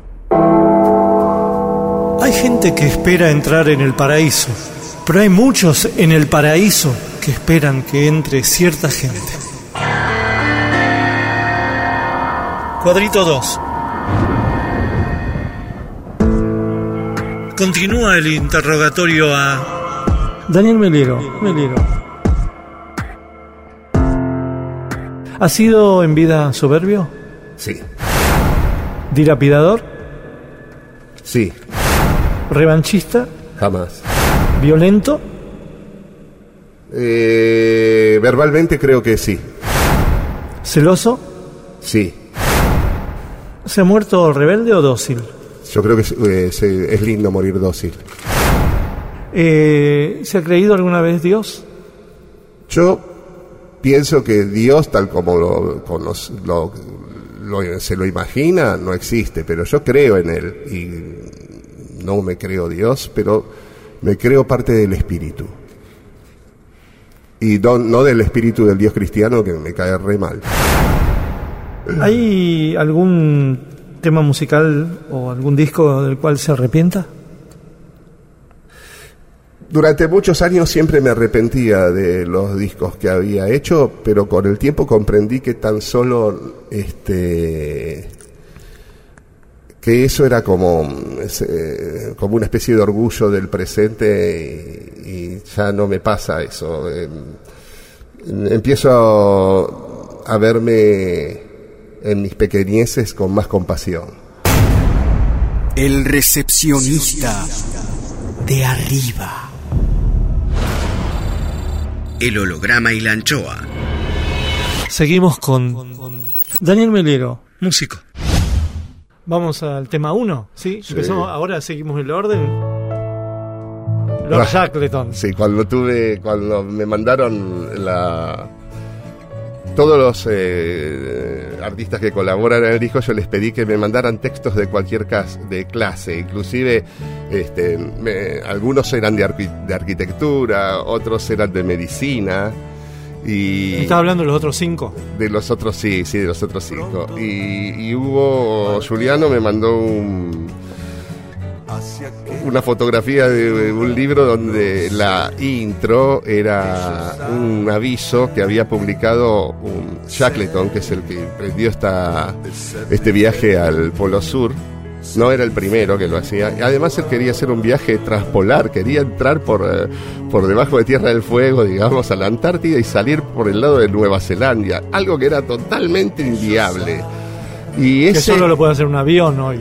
[SPEAKER 2] Hay gente que espera entrar en el paraíso, pero hay muchos en el paraíso que esperan que entre cierta gente. Cuadrito 2. Continúa el interrogatorio a Daniel Melero. Melero. ¿Ha sido en vida soberbio?
[SPEAKER 3] Sí,
[SPEAKER 2] ¿Dilapidador?
[SPEAKER 3] sí,
[SPEAKER 2] ¿Revanchista?
[SPEAKER 3] jamás.
[SPEAKER 2] ¿Violento?
[SPEAKER 3] Eh, verbalmente creo que sí,
[SPEAKER 2] ¿Celoso?
[SPEAKER 3] sí.
[SPEAKER 2] ¿Se ha muerto rebelde o dócil?
[SPEAKER 3] Yo creo que es, eh, es lindo morir dócil.
[SPEAKER 2] Eh, ¿Se ha creído alguna vez Dios?
[SPEAKER 3] Yo pienso que Dios, tal como lo, cono- lo- lo- se lo imagina, no existe, pero yo creo en Él. Y no me creo Dios, pero me creo parte del Espíritu. Y no, no del Espíritu del Dios cristiano, que me cae re mal.
[SPEAKER 2] ¿Hay algún tema musical o algún disco del cual se arrepienta?
[SPEAKER 3] Durante muchos años siempre me arrepentía de los discos que había hecho, pero con el tiempo comprendí que tan solo este que eso era como, eh, como una especie de orgullo del presente y, y ya no me pasa eso. Eh, empiezo a, a verme en mis pequeñeces con más compasión.
[SPEAKER 1] El recepcionista de arriba. El holograma y la anchoa.
[SPEAKER 2] Seguimos con Daniel Melero.
[SPEAKER 1] Músico.
[SPEAKER 2] Vamos al tema 1, ¿sí?
[SPEAKER 3] Sí.
[SPEAKER 2] Empezamos, ahora seguimos el orden. Lord. Shackleton.
[SPEAKER 3] Sí, cuando tuve, cuando me mandaron la todos los eh, artistas que colaboran en el disco, yo les pedí que me mandaran textos de cualquier de clase, inclusive este, me- algunos eran de, arqui- de arquitectura, otros eran de medicina y
[SPEAKER 2] Estás hablando de los otros cinco.
[SPEAKER 3] de los otros sí, sí, de los otros cinco. Y, y hubo, Juliano me mandó un, una fotografía de un libro donde la intro era un aviso que había publicado un Shackleton, que es el que emprendió esta, este viaje al Polo Sur. No era el primero que lo hacía. Además, él quería hacer un viaje transpolar, quería entrar por, eh, por debajo de Tierra del Fuego, digamos, a la Antártida y salir por el lado de Nueva Zelanda. Algo que era totalmente inviable. Y
[SPEAKER 2] Que
[SPEAKER 3] ese,
[SPEAKER 2] solo lo puede hacer un avión hoy.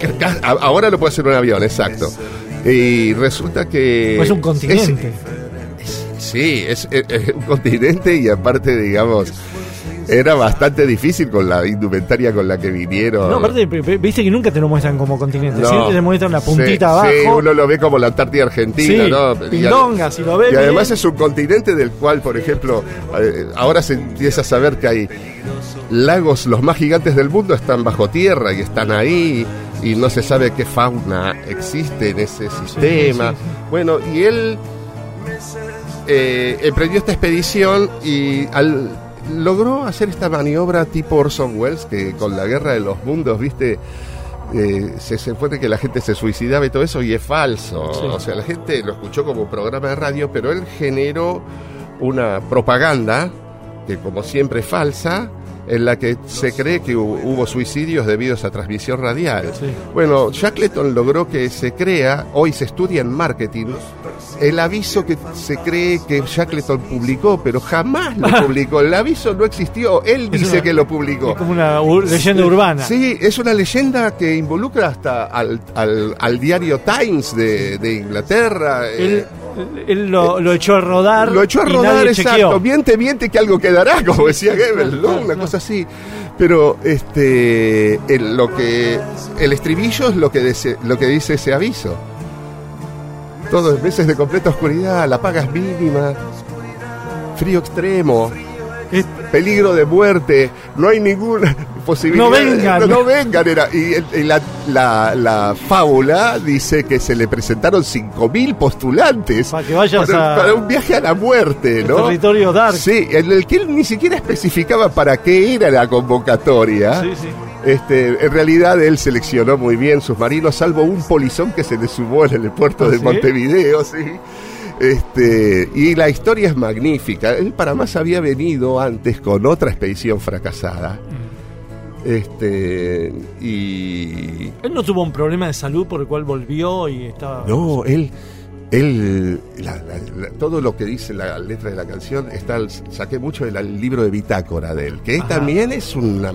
[SPEAKER 3] que ca- a- Ahora lo puede hacer un avión, exacto. Y resulta que.
[SPEAKER 2] es un continente.
[SPEAKER 3] es- sí, es, es- es un continente y aparte, digamos, era bastante difícil con la indumentaria con la que vinieron.
[SPEAKER 2] No, aparte, viste que nunca te lo muestran como continente.
[SPEAKER 3] No.
[SPEAKER 2] Siempre te muestran la puntita
[SPEAKER 3] Sí,
[SPEAKER 2] abajo.
[SPEAKER 3] Sí, uno lo ve como la Antártida Argentina,
[SPEAKER 2] Sí,
[SPEAKER 3] ¿no?
[SPEAKER 2] pindonga, si lo ves
[SPEAKER 3] Y además es un continente del cual, por ejemplo, eh, ahora se empieza a saber que hay lagos, los más gigantes del mundo están bajo tierra y están ahí y no se sabe qué fauna existe en ese sistema.
[SPEAKER 2] sí, sí.
[SPEAKER 3] Bueno, y él eh, emprendió esta expedición y al, logró hacer esta maniobra tipo Orson Welles, que con la guerra de los mundos, viste, eh, se supone que la gente se suicidaba y todo eso, y es falso.
[SPEAKER 2] Sí.
[SPEAKER 3] O sea, la gente lo escuchó como programa de radio, pero él generó una propaganda, que como siempre es falsa, en la que se cree que hu- hubo suicidios debido a transmisión radial.
[SPEAKER 2] Sí.
[SPEAKER 3] Bueno, Shackleton logró que se crea, hoy se estudia en marketing, el aviso que se cree que Shackleton publicó, pero jamás lo publicó. El aviso no existió, él
[SPEAKER 2] Es
[SPEAKER 3] dice
[SPEAKER 2] una-
[SPEAKER 3] que lo publicó.
[SPEAKER 2] Es como una ur- leyenda urbana.
[SPEAKER 3] Sí, es una leyenda que involucra hasta al, al- al diario Times de, de Inglaterra. eh,
[SPEAKER 2] Él, lo, lo echó a rodar.
[SPEAKER 3] lo echó a rodar, exacto.
[SPEAKER 2] chequeó.
[SPEAKER 3] Miente, miente que algo quedará, como decía Goebbels, ¿no? Una cosa así. Pero este, el, lo que, el estribillo es lo que, dice, lo que dice ese aviso. Todos meses de completa oscuridad, la paga es mínima, frío extremo,
[SPEAKER 2] Es-
[SPEAKER 3] peligro de muerte, no hay ninguna posibilidad.
[SPEAKER 2] No vengan.
[SPEAKER 3] No, no vengan, era. Y, y la, la- la fábula dice que se le presentaron 5.000 postulantes
[SPEAKER 2] Para que vayas
[SPEAKER 3] para,
[SPEAKER 2] a-
[SPEAKER 3] para un viaje a la muerte, ¿no?
[SPEAKER 2] territorio dark.
[SPEAKER 3] Sí, en el que él ni siquiera especificaba para qué era la convocatoria.
[SPEAKER 2] Sí, sí.
[SPEAKER 3] Este, en realidad él seleccionó muy bien sus marinos, salvo un polizón que se le sumó en el puerto
[SPEAKER 2] ¿Ah,
[SPEAKER 3] de
[SPEAKER 2] sí?
[SPEAKER 3] Montevideo, sí. Este, y la historia es magnífica. Él para más había venido antes con otra expedición fracasada. Este, y
[SPEAKER 2] Él no tuvo un problema de salud por el cual volvió y estaba.
[SPEAKER 3] no, él, él, la- la- la- todo lo que dice la letra de la canción está, saqué mucho del libro de bitácora de él, que
[SPEAKER 2] Ajá.
[SPEAKER 3] también es una,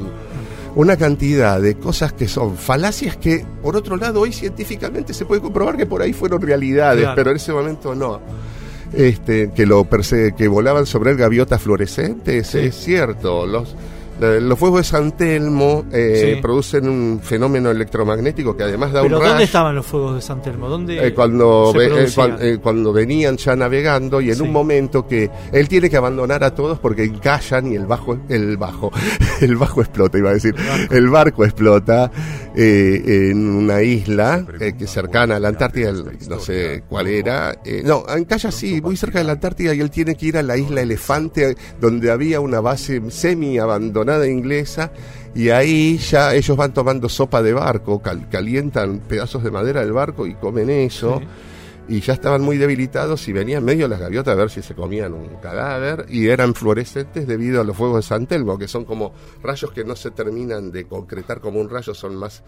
[SPEAKER 3] una cantidad de cosas que son falacias que, por otro lado, hoy científicamente se puede comprobar que por ahí fueron realidades,
[SPEAKER 2] Claro.
[SPEAKER 3] pero en ese momento no. Este, que lo que volaban sobre él gaviotas fluorescentes,
[SPEAKER 2] Sí.
[SPEAKER 3] es cierto. Los, Los fuegos de San Telmo eh,
[SPEAKER 2] Sí.
[SPEAKER 3] producen un fenómeno electromagnético que además da
[SPEAKER 2] Pero
[SPEAKER 3] un
[SPEAKER 2] ¿dónde estaban los fuegos de San Telmo? ¿Dónde
[SPEAKER 3] Eh, cuando,
[SPEAKER 2] se
[SPEAKER 3] eh, eh, cuando venían ya navegando y en
[SPEAKER 2] Sí.
[SPEAKER 3] un momento que él tiene que abandonar a todos porque encallan y el bajo el bajo el bajo explota iba a decir. El barco. Explota eh, en una isla eh, que es cercana a la Antártida el- no sé cuál era eh, no encalla sí muy cerca de la Antártida y él tiene que ir a la isla Elefante donde había una base semi abandonada inglesa y ahí ya ellos van tomando sopa de barco, cal- calientan pedazos de madera del barco y comen eso. Y ya estaban muy debilitados y venían medio las gaviotas a ver si se comían un cadáver y eran fluorescentes debido a los fuegos de San Telmo, que son como rayos que no se terminan de concretar como un rayo, son más,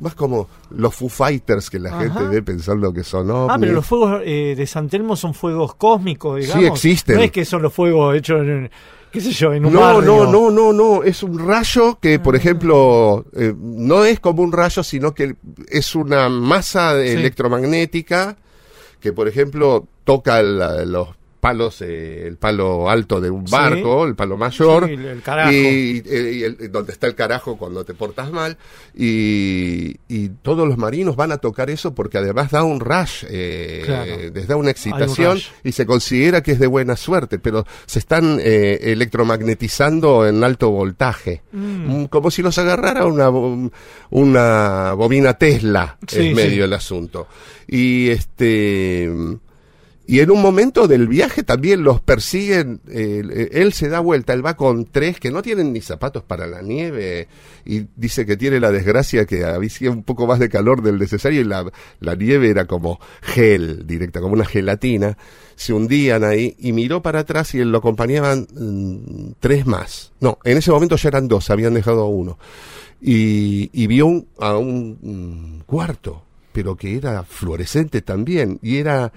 [SPEAKER 3] más como los Foo Fighters que la
[SPEAKER 2] Ajá.
[SPEAKER 3] gente ve pensando que son ovnis.
[SPEAKER 2] Ah, pero los fuegos eh, de San Telmo son fuegos cósmicos, digamos.
[SPEAKER 3] existen.
[SPEAKER 2] No es que son los fuegos hechos en, qué sé yo, en un
[SPEAKER 3] No,
[SPEAKER 2] barrio.
[SPEAKER 3] no, no, no, no, es un rayo que, por ejemplo, eh, no es como un rayo, sino que es una masa
[SPEAKER 2] Sí.
[SPEAKER 3] electromagnética que, por ejemplo, toca el- los palos, eh, el palo alto de un
[SPEAKER 2] Sí.
[SPEAKER 3] barco, el palo mayor,
[SPEAKER 2] Sí, el- carajo.
[SPEAKER 3] y, eh, y el- donde está el carajo cuando te portas mal, y, y todos los marinos van a tocar eso porque además da un rush, eh,
[SPEAKER 2] Claro.
[SPEAKER 3] les da una excitación y se considera que es de buena suerte, pero se están eh, electromagnetizando en alto voltaje, Mm, como si los agarrara una, bo- una bobina Tesla,
[SPEAKER 2] Sí,
[SPEAKER 3] es medio
[SPEAKER 2] sí.
[SPEAKER 3] el asunto. Y este y en un momento del viaje también los persiguen, eh, él se da vuelta, él va con tres que no tienen ni zapatos para la nieve y dice que tiene la desgracia que había un poco más de calor del necesario y la, la nieve era como gel directa, como una gelatina. Se hundían ahí y miró para atrás y lo acompañaban mm, tres más. No, en ese momento ya eran dos, habían dejado uno. Y, y vio un- a un mm, cuarto, pero que era fluorescente también y era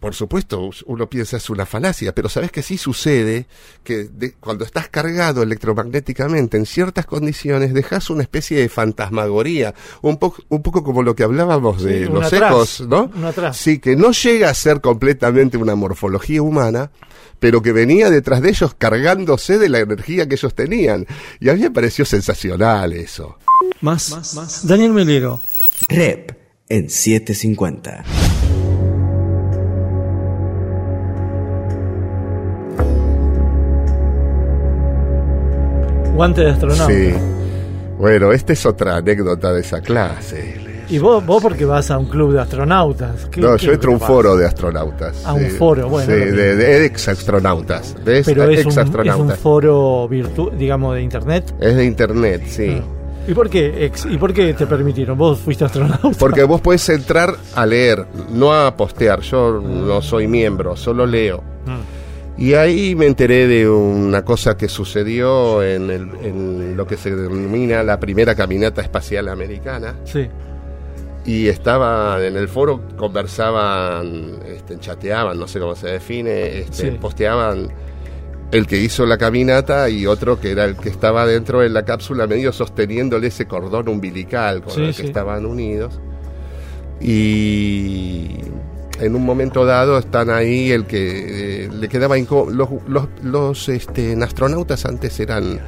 [SPEAKER 3] por supuesto, uno piensa es una falacia, pero sabes que sí sucede que de- cuando estás cargado electromagnéticamente en ciertas condiciones dejas una especie de fantasmagoría, un, poco un poco como lo que hablábamos de
[SPEAKER 2] Sí,
[SPEAKER 3] los
[SPEAKER 2] atrás,
[SPEAKER 3] ecos, ¿no? Sí, que no llega a ser completamente una morfología humana, pero que venía detrás de ellos cargándose de la energía que ellos tenían. Y a mí me pareció sensacional eso.
[SPEAKER 2] Más, Daniel Melero.
[SPEAKER 1] Rep en 750.
[SPEAKER 2] Guante de astronauta.
[SPEAKER 3] Sí. Bueno, esta es otra anécdota de esa clase.
[SPEAKER 2] Y vos, vos porque vas a un club de astronautas. ¿Qué-
[SPEAKER 3] No,
[SPEAKER 2] qué
[SPEAKER 3] yo entro a un foro de astronautas.
[SPEAKER 2] A un foro, bueno,
[SPEAKER 3] Sí, de, de ex-astronautas. ¿Ves?
[SPEAKER 2] Pero es un, es un foro virtual, digamos, de internet.
[SPEAKER 3] Es de internet, sí.
[SPEAKER 2] ¿Y por qué ex? ¿Y por qué te permitieron? ¿Vos fuiste astronauta?
[SPEAKER 3] Porque vos puedes entrar a leer, no a postear. Yo no soy miembro, solo leo.
[SPEAKER 2] Mm.
[SPEAKER 3] Y ahí me enteré de una cosa que sucedió en, el- en lo que se denomina la primera caminata espacial americana.
[SPEAKER 2] Sí.
[SPEAKER 3] Y estaba en el foro, conversaban, este, chateaban, no sé cómo se define, este,
[SPEAKER 2] Sí.
[SPEAKER 3] posteaban el que hizo la caminata y otro que era el que estaba dentro de la cápsula medio sosteniéndole ese cordón umbilical con
[SPEAKER 2] Sí,
[SPEAKER 3] el que
[SPEAKER 2] sí.
[SPEAKER 3] estaban unidos. Y en un momento dado están ahí el que eh, le quedaba los, los, los, este, astronautas antes eran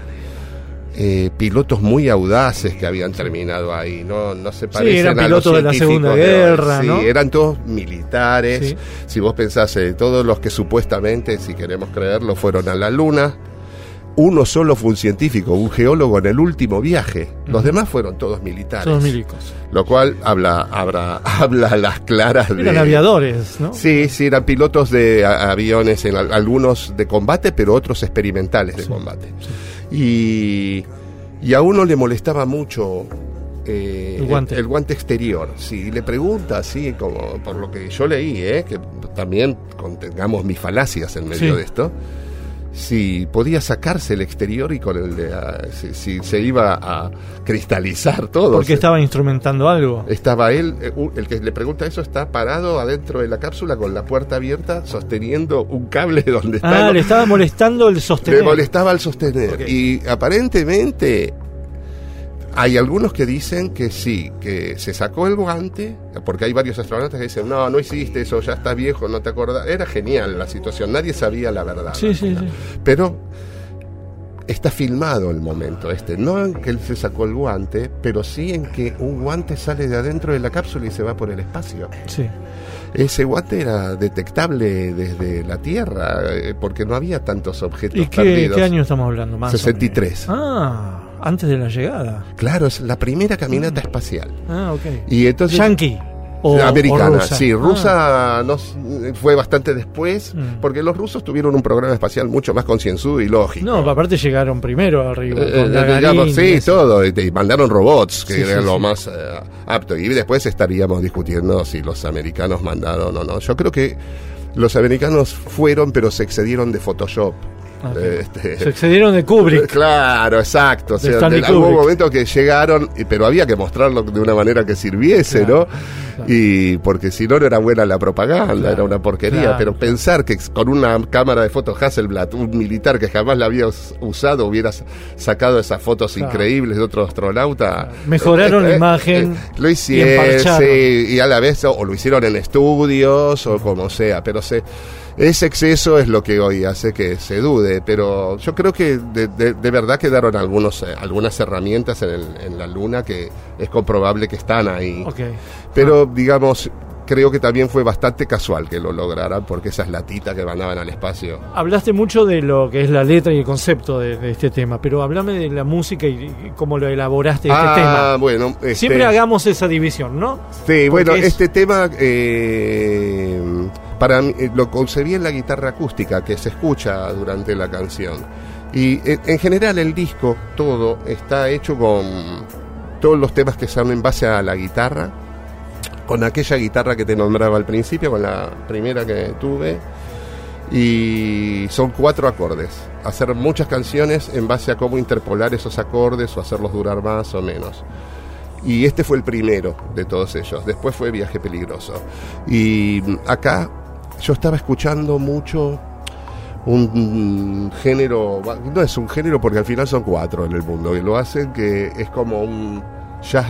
[SPEAKER 3] eh, pilotos muy audaces que habían terminado ahí, no, no se parecen
[SPEAKER 2] eran
[SPEAKER 3] a los
[SPEAKER 2] pilotos de la Segunda. Guerra,
[SPEAKER 3] Sí,
[SPEAKER 2] ¿no?
[SPEAKER 3] eran todos militares.
[SPEAKER 2] Sí.
[SPEAKER 3] Si vos pensás, eh, todos los que supuestamente, si queremos creerlo, fueron a la Luna, uno solo fue un científico, un geólogo en el último viaje. Los demás fueron todos militares.
[SPEAKER 2] Son los milicos.
[SPEAKER 3] Lo cual habla, habla, habla a las claras de...
[SPEAKER 2] Eran aviadores, ¿no?
[SPEAKER 3] Sí, sí, eran pilotos de aviones, en al- algunos de combate, pero otros experimentales de combate. Y, y a uno le molestaba mucho eh,
[SPEAKER 2] El guante.
[SPEAKER 3] el guante exterior. Sí, le pregunta, así como por lo que yo leí, eh, que también contengamos mis falacias en medio
[SPEAKER 2] Sí.
[SPEAKER 3] de esto. Si podía sacarse el exterior y con el de, ah, si, si se iba a cristalizar todo.
[SPEAKER 2] Porque estaba instrumentando algo.
[SPEAKER 3] estaba él, eh, el que le pregunta eso, está parado adentro de la cápsula con la puerta abierta, sosteniendo un cable donde está.
[SPEAKER 2] Ah, le estaba molestando el
[SPEAKER 3] le
[SPEAKER 2] sostener.
[SPEAKER 3] molestaba al sostener. Y aparentemente hay algunos que dicen que sí, que se sacó el guante, porque hay varios astronautas que dicen, no, no hiciste eso, ya está viejo, no te acordás. Era genial la situación, nadie sabía la verdad.
[SPEAKER 2] Sí, sí, sí.
[SPEAKER 3] Pero está filmado el momento este. No en que él se sacó el guante, pero sí en que un guante sale de adentro de la cápsula y se va por el espacio.
[SPEAKER 2] Sí.
[SPEAKER 3] Ese guante era detectable desde la Tierra, eh, porque no había tantos objetos
[SPEAKER 2] ¿Y qué,
[SPEAKER 3] perdidos.
[SPEAKER 2] qué año estamos hablando? Más o
[SPEAKER 3] 63.
[SPEAKER 2] menos? Ah, antes de la llegada.
[SPEAKER 3] Claro, es la primera caminata espacial.
[SPEAKER 2] Ah, ok.
[SPEAKER 3] Y entonces...
[SPEAKER 2] Yankee. O,
[SPEAKER 3] americana,
[SPEAKER 2] o rusa.
[SPEAKER 3] sí,
[SPEAKER 2] Ah,
[SPEAKER 3] rusa no s- fue bastante después,
[SPEAKER 2] Mm.
[SPEAKER 3] porque los rusos tuvieron un programa espacial mucho más concienzudo y lógico.
[SPEAKER 2] No, aparte llegaron primero arriba.
[SPEAKER 3] Eh,
[SPEAKER 2] con
[SPEAKER 3] eh, digamos, sí, todo. Y, y mandaron robots, que
[SPEAKER 2] Sí,
[SPEAKER 3] era
[SPEAKER 2] sí,
[SPEAKER 3] lo
[SPEAKER 2] sí.
[SPEAKER 3] más eh, apto. Y después estaríamos discutiendo si los americanos mandaron o no. Yo creo que los americanos fueron, pero se excedieron de Photoshop.
[SPEAKER 2] Ah.
[SPEAKER 3] Eh, este,
[SPEAKER 2] Se excedieron de Kubrick.
[SPEAKER 3] Claro, exacto. O
[SPEAKER 2] De
[SPEAKER 3] sea,
[SPEAKER 2] Stanley
[SPEAKER 3] en algún
[SPEAKER 2] Kubrick.
[SPEAKER 3] momento que llegaron, y- pero había que mostrarlo de una manera que sirviese,
[SPEAKER 2] Claro,
[SPEAKER 3] ¿no?
[SPEAKER 2] claro.
[SPEAKER 3] Y porque si no, no era buena la propaganda,
[SPEAKER 2] Claro,
[SPEAKER 3] era una porquería. pero pensar que con una cámara de fotos Hasselblad, un militar que jamás la había us- usado, hubiera sacado esas fotos increíbles de otro astronauta.
[SPEAKER 2] Mejoraron la imagen
[SPEAKER 3] lo
[SPEAKER 2] y
[SPEAKER 3] hicieron,
[SPEAKER 2] emparcharon.
[SPEAKER 3] sí, y a la vez, o, o lo hicieron en estudios, o como sea, pero se. Ese exceso es lo que hoy hace que se dude, pero yo creo que de, de- de verdad quedaron algunos, eh, algunas herramientas en, el- en la Luna que es comprobable que están ahí. Pero, digamos, creo que también fue bastante casual que lo lograran, porque esas latitas que mandaban al espacio.
[SPEAKER 2] Hablaste mucho de lo que es la letra y el concepto de, de este tema, pero hablame de la música y, y cómo lo elaboraste este
[SPEAKER 3] ah,
[SPEAKER 2] tema.
[SPEAKER 3] bueno. este,
[SPEAKER 2] Siempre hagamos esa división, ¿no?
[SPEAKER 3] Sí, bueno,
[SPEAKER 2] es-
[SPEAKER 3] este tema eh, para mí, eh, lo concebí en la guitarra acústica que se escucha durante la canción. Y en, en general el disco, todo, está hecho con todos los temas que son en base a la guitarra, con aquella guitarra que te nombraba al principio, con la primera que tuve. Y son cuatro acordes. Hacer muchas canciones en base a cómo interpolar esos acordes o hacerlos durar más o menos. Y este fue el primero de todos ellos. Después fue Viaje Peligroso. Y mm, acá yo estaba escuchando mucho un género, no es un género porque al final son cuatro en el mundo, y lo hacen que es como un jazz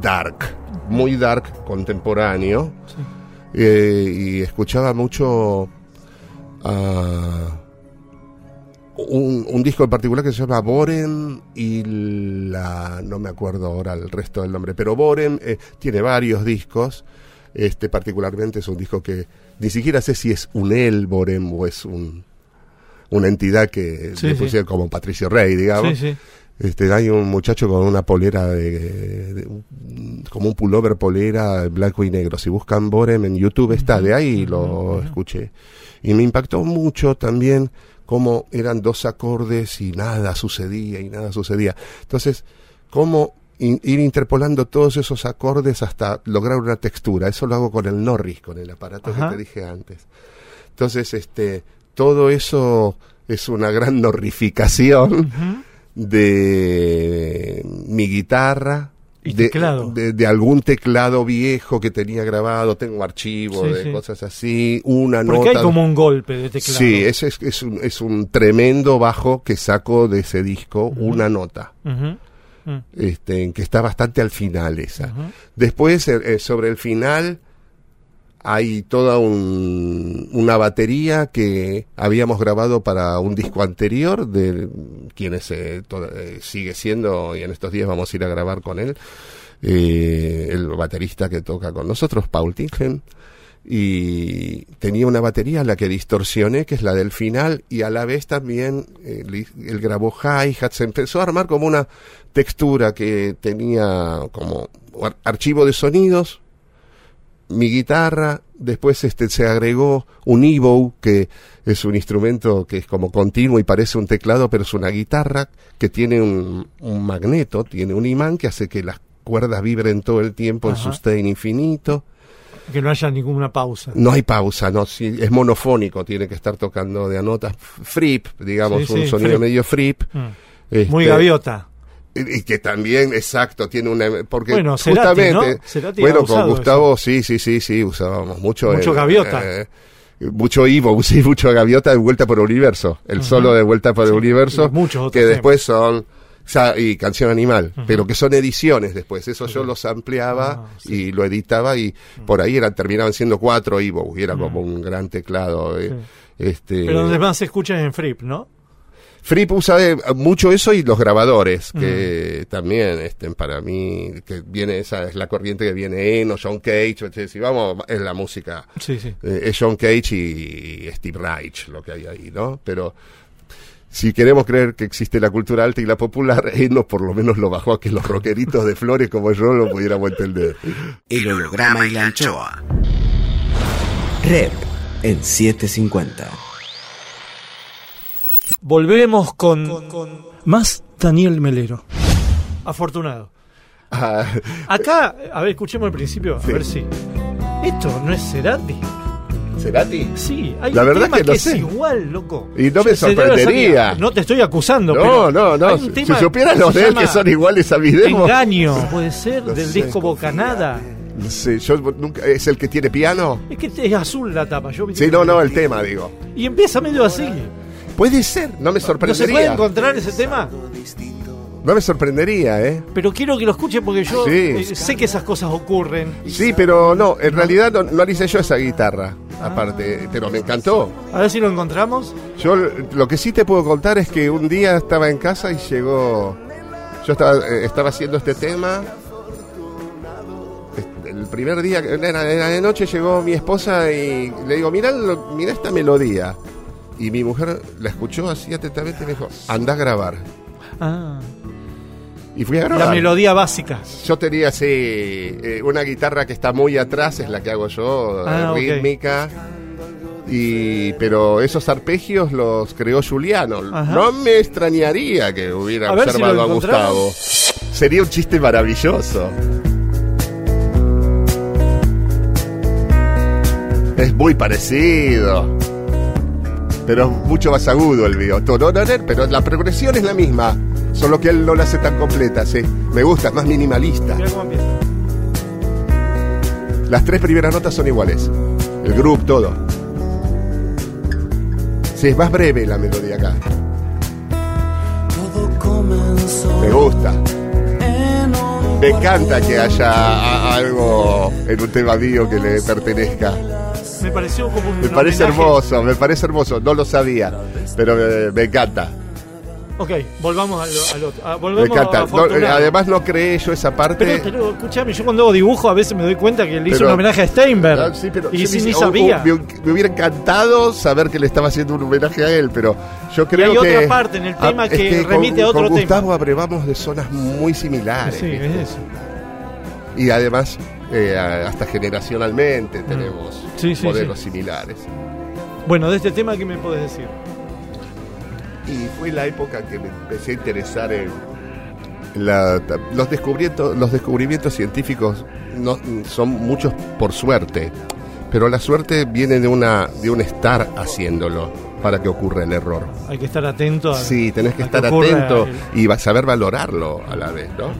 [SPEAKER 3] dark, muy dark contemporáneo. Eh, y escuchaba mucho ah, un, un disco en particular que se llama Boren y la no me acuerdo ahora el resto del nombre, pero Boren eh, tiene varios discos. Este particularmente es un disco que ni siquiera sé si es un él Boren o es un una entidad que
[SPEAKER 2] Sí,
[SPEAKER 3] le
[SPEAKER 2] sí.
[SPEAKER 3] como Patricio Rey, digamos.
[SPEAKER 2] Sí, sí.
[SPEAKER 3] Este, hay un muchacho con una polera de, de como un pullover polera blanco y negro. Si buscan Borem en YouTube está, de ahí lo escuché. Y me impactó mucho también cómo eran dos acordes y nada sucedía y nada sucedía. Entonces, cómo in- ir interpolando todos esos acordes hasta lograr una textura. Eso lo hago con el Norris, con el aparato
[SPEAKER 2] Ajá.
[SPEAKER 3] que te dije antes. Entonces, este, todo eso es una gran norrificación de mi guitarra.
[SPEAKER 2] Y
[SPEAKER 3] de. De, de algún teclado viejo que tenía grabado, tengo archivos
[SPEAKER 2] Sí,
[SPEAKER 3] de
[SPEAKER 2] sí.
[SPEAKER 3] cosas así, una
[SPEAKER 2] Porque
[SPEAKER 3] nota.
[SPEAKER 2] hay como un golpe de teclado.
[SPEAKER 3] Sí, ese es, es, un, es un tremendo bajo que saco de ese disco, una nota,
[SPEAKER 2] Ujú. Mm.
[SPEAKER 3] este, en que está bastante al final esa. Después, eh, eh, sobre el final, hay toda un- una batería que habíamos grabado para un disco anterior, de quienes eh, eh, sigue siendo, y en estos días vamos a ir a grabar con él, eh, el baterista que toca con nosotros, Paul Tingen. Y tenía una batería a la que distorsioné, que es la del final, y a la vez también eh, li- él grabó hi-hats, se empezó a armar como una textura que tenía como ar- archivo de sonidos, mi guitarra, después este se agregó un Evo, que es un instrumento que es como continuo y parece un teclado, pero es una guitarra que tiene un, un magneto, tiene un imán que hace que las cuerdas vibren todo el tiempo en
[SPEAKER 2] Ajá.
[SPEAKER 3] sustain infinito.
[SPEAKER 2] Que no haya ninguna pausa.
[SPEAKER 3] No hay pausa, no, sí, es monofónico, tiene que estar tocando de a notas frip, digamos,
[SPEAKER 2] Sí,
[SPEAKER 3] un
[SPEAKER 2] sí,
[SPEAKER 3] sonido
[SPEAKER 2] frip.
[SPEAKER 3] medio frip.
[SPEAKER 2] Mm.
[SPEAKER 3] Este,
[SPEAKER 2] Muy gaviota.
[SPEAKER 3] y y que también, exacto, tiene una... Porque
[SPEAKER 2] Bueno, Cerati,
[SPEAKER 3] justamente...
[SPEAKER 2] ¿no? Cerati
[SPEAKER 3] bueno, con Gustavo, sí, sí, sí, sí, usábamos mucho...
[SPEAKER 2] Mucho gaviota.
[SPEAKER 3] eh, mucho Ivo, sí, mucho gaviota de vuelta por el universo. El
[SPEAKER 2] Ajá.
[SPEAKER 3] solo de vuelta por el
[SPEAKER 2] Sí,
[SPEAKER 3] universo.
[SPEAKER 2] y muchos otros
[SPEAKER 3] Que después son... sea, y canción animal, pero que son ediciones después. Eso yo los ampliaba
[SPEAKER 2] Ah, sí.
[SPEAKER 3] y lo editaba y por ahí eran, terminaban siendo cuatro Ivo y era como un gran teclado. eh,
[SPEAKER 2] Sí.
[SPEAKER 3] Este,
[SPEAKER 2] Pero donde más se escucha es en Fripp, ¿no?
[SPEAKER 3] Fripp usa eh, mucho eso y los grabadores, que también este, para mí, que viene esa es la corriente que viene Eno, John Cage, si vamos, es la música,
[SPEAKER 2] Sí, sí.
[SPEAKER 3] eh, es John Cage y, Steve Reich lo que hay ahí, ¿no? Pero si queremos creer que existe la cultura alta y la popular, Eno por lo menos lo bajó a que los rockeritos de flores como yo lo pudiéramos entender.
[SPEAKER 1] El holograma y la anchoa. Rep en 750.
[SPEAKER 2] Volvemos con, más Daniel Melero. Afortunado.
[SPEAKER 3] Ah,
[SPEAKER 2] Acá, a ver, escuchemos el principio, a
[SPEAKER 3] Sí.
[SPEAKER 2] ver si. Esto no es Cerati.
[SPEAKER 3] ¿Cerati?
[SPEAKER 2] Sí, hay
[SPEAKER 3] La
[SPEAKER 2] un
[SPEAKER 3] verdad
[SPEAKER 2] tema
[SPEAKER 3] que
[SPEAKER 2] es igual, loco.
[SPEAKER 3] Y no me
[SPEAKER 2] Yo-
[SPEAKER 3] sorprendería.
[SPEAKER 2] No te estoy acusando,
[SPEAKER 3] No,
[SPEAKER 2] pero
[SPEAKER 3] no, no. Si supieras los de él que son iguales a mi demo.
[SPEAKER 2] Engaño, puede ser,
[SPEAKER 3] No
[SPEAKER 2] del
[SPEAKER 3] sé.
[SPEAKER 2] disco Bocanada.
[SPEAKER 3] No sé, yo nunca, ¿Es el que tiene piano?
[SPEAKER 2] Es que es azul la tapa. Yo
[SPEAKER 3] Sí, no, no, el tema, digo.
[SPEAKER 2] Y empieza medio así.
[SPEAKER 3] Puede ser, no me
[SPEAKER 2] ¿No se puede
[SPEAKER 3] sorprendería.
[SPEAKER 2] encontrar ese tema?
[SPEAKER 3] No me sorprendería, ¿eh?
[SPEAKER 2] Pero quiero que lo escuchen porque yo
[SPEAKER 3] Sí.
[SPEAKER 2] eh, sé que esas cosas ocurren.
[SPEAKER 3] Sí, pero no, en realidad no, no hice yo esa guitarra, aparte, pero me encantó.
[SPEAKER 2] A ver si lo encontramos.
[SPEAKER 3] Yo lo que sí te puedo contar es que un día estaba en casa y llegó. Yo estaba, eh, estaba haciendo este tema. Este, El primer día, era, era de noche, llegó mi esposa y le digo: Mirá, mirá esta melodía. Y mi mujer la escuchó así atentamente y me dijo: Anda a grabar.
[SPEAKER 2] Ah,
[SPEAKER 3] Y fui a
[SPEAKER 2] la
[SPEAKER 3] grabar.
[SPEAKER 2] melodía básica.
[SPEAKER 3] Yo tenía así eh, una guitarra que está muy atrás, es la que hago yo,
[SPEAKER 2] Ah, ok.
[SPEAKER 3] rítmica. Y, pero esos arpegios los creó Juliano.
[SPEAKER 2] Ajá.
[SPEAKER 3] No me extrañaría que hubiera
[SPEAKER 2] A ver si
[SPEAKER 3] observado a. Gustavo. Sería un chiste maravilloso. Es muy parecido. Pero es mucho más agudo el. Tororarer, Pero la progresión es la misma. Solo que él no la hace tan completa, sí. Me gusta, es más minimalista.
[SPEAKER 2] Mira cómo empieza.
[SPEAKER 3] Las tres primeras notas son iguales. El groove, todo. Sí, es más breve la melodía acá. Me gusta. Me encanta que haya algo en un tema mío que le pertenezca.
[SPEAKER 2] Me pareció como un
[SPEAKER 3] Me parece
[SPEAKER 2] homenaje.
[SPEAKER 3] hermoso, me parece hermoso. No lo sabía, pero me, me encanta.
[SPEAKER 2] Ok, volvamos al, al otro. Ah,
[SPEAKER 3] Me encanta.
[SPEAKER 2] a
[SPEAKER 3] No, eh, además no creé yo esa parte.
[SPEAKER 2] Pero, pero escuchame, yo cuando hago dibujo a veces me doy cuenta que le hizo
[SPEAKER 3] Pero-
[SPEAKER 2] un homenaje a Steinberg.
[SPEAKER 3] Ah, sí, pero
[SPEAKER 2] y sí, ni sabía.
[SPEAKER 3] me, me hubiera encantado saber que le estaba haciendo un homenaje a él, pero yo creo
[SPEAKER 2] hay
[SPEAKER 3] que.
[SPEAKER 2] otra parte en el tema que
[SPEAKER 3] es
[SPEAKER 2] remite
[SPEAKER 3] con,
[SPEAKER 2] a otro
[SPEAKER 3] con
[SPEAKER 2] tema.
[SPEAKER 3] Gustavo abrevamos de zonas muy similares.
[SPEAKER 2] sí,
[SPEAKER 3] ¿viste?
[SPEAKER 2] es eso.
[SPEAKER 3] Y además, eh, hasta generacionalmente tenemos
[SPEAKER 2] Mm. Sí, sí,
[SPEAKER 3] modelos similares.
[SPEAKER 2] Bueno, de este tema, ¿qué me puedes decir?
[SPEAKER 3] Y fue la época que me empecé a interesar en la- los descubrimientos, los descubrimientos científicos no, son muchos por suerte, pero la suerte viene de una de un estar haciéndolo para que ocurra el error.
[SPEAKER 2] Hay que estar atento a.
[SPEAKER 3] Sí, tenés que estar
[SPEAKER 2] ocurra
[SPEAKER 3] atento
[SPEAKER 2] el-
[SPEAKER 3] y saber valorarlo a la vez, ¿no?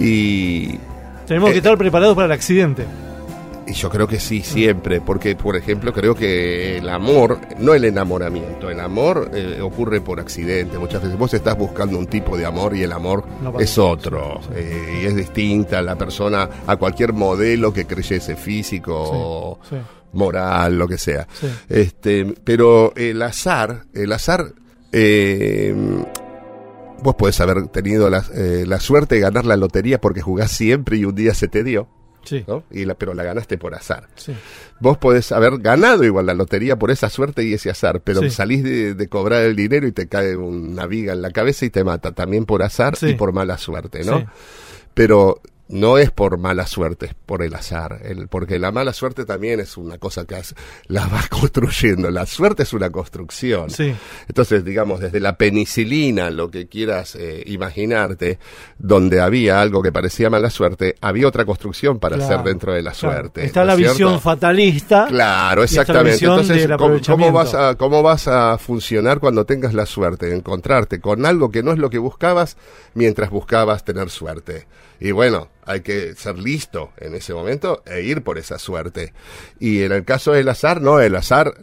[SPEAKER 3] Y
[SPEAKER 2] Tenemos
[SPEAKER 3] Eh,
[SPEAKER 2] que estar preparados para el accidente.
[SPEAKER 3] Y yo creo que sí, siempre, porque por ejemplo creo que el amor, no el enamoramiento, el amor eh, ocurre por accidente. Muchas veces vos estás buscando un tipo de amor y el amor
[SPEAKER 2] No
[SPEAKER 3] es otro, eh, y es distinta la persona a cualquier modelo que creyese físico,
[SPEAKER 2] Sí,
[SPEAKER 3] moral, lo que sea. Este, pero el azar, el azar, eh, vos podés haber tenido la, eh, la suerte de ganar la lotería porque jugás siempre y un día se te dio.
[SPEAKER 2] Sí,
[SPEAKER 3] ¿no? Y la, pero la ganaste por azar.
[SPEAKER 2] sí.
[SPEAKER 3] Vos podés haber ganado igual la lotería por esa suerte y ese azar, pero
[SPEAKER 2] Sí.
[SPEAKER 3] salís de, de cobrar el dinero y te cae una viga en la cabeza y te mata, también por azar y por mala suerte, ¿no? Pero no es por mala suerte, es por el azar, el, porque la mala suerte también es una cosa que has- la vas construyendo, la suerte es una construcción.
[SPEAKER 2] Sí.
[SPEAKER 3] Entonces, digamos, desde la penicilina, lo que quieras eh, imaginarte, donde había algo que parecía mala suerte, había otra construcción para
[SPEAKER 2] Claro,
[SPEAKER 3] hacer dentro de la
[SPEAKER 2] claro.
[SPEAKER 3] suerte.
[SPEAKER 2] Está
[SPEAKER 3] ¿no
[SPEAKER 2] la
[SPEAKER 3] cierto?
[SPEAKER 2] visión fatalista.
[SPEAKER 3] Claro, exactamente. Entonces, ¿cómo, vas a, ¿cómo vas a funcionar cuando tengas la suerte de encontrarte con algo que no es lo que buscabas mientras buscabas tener suerte? Y bueno, hay que ser listo en ese momento e ir por esa suerte. Y en el caso del azar, no, el azar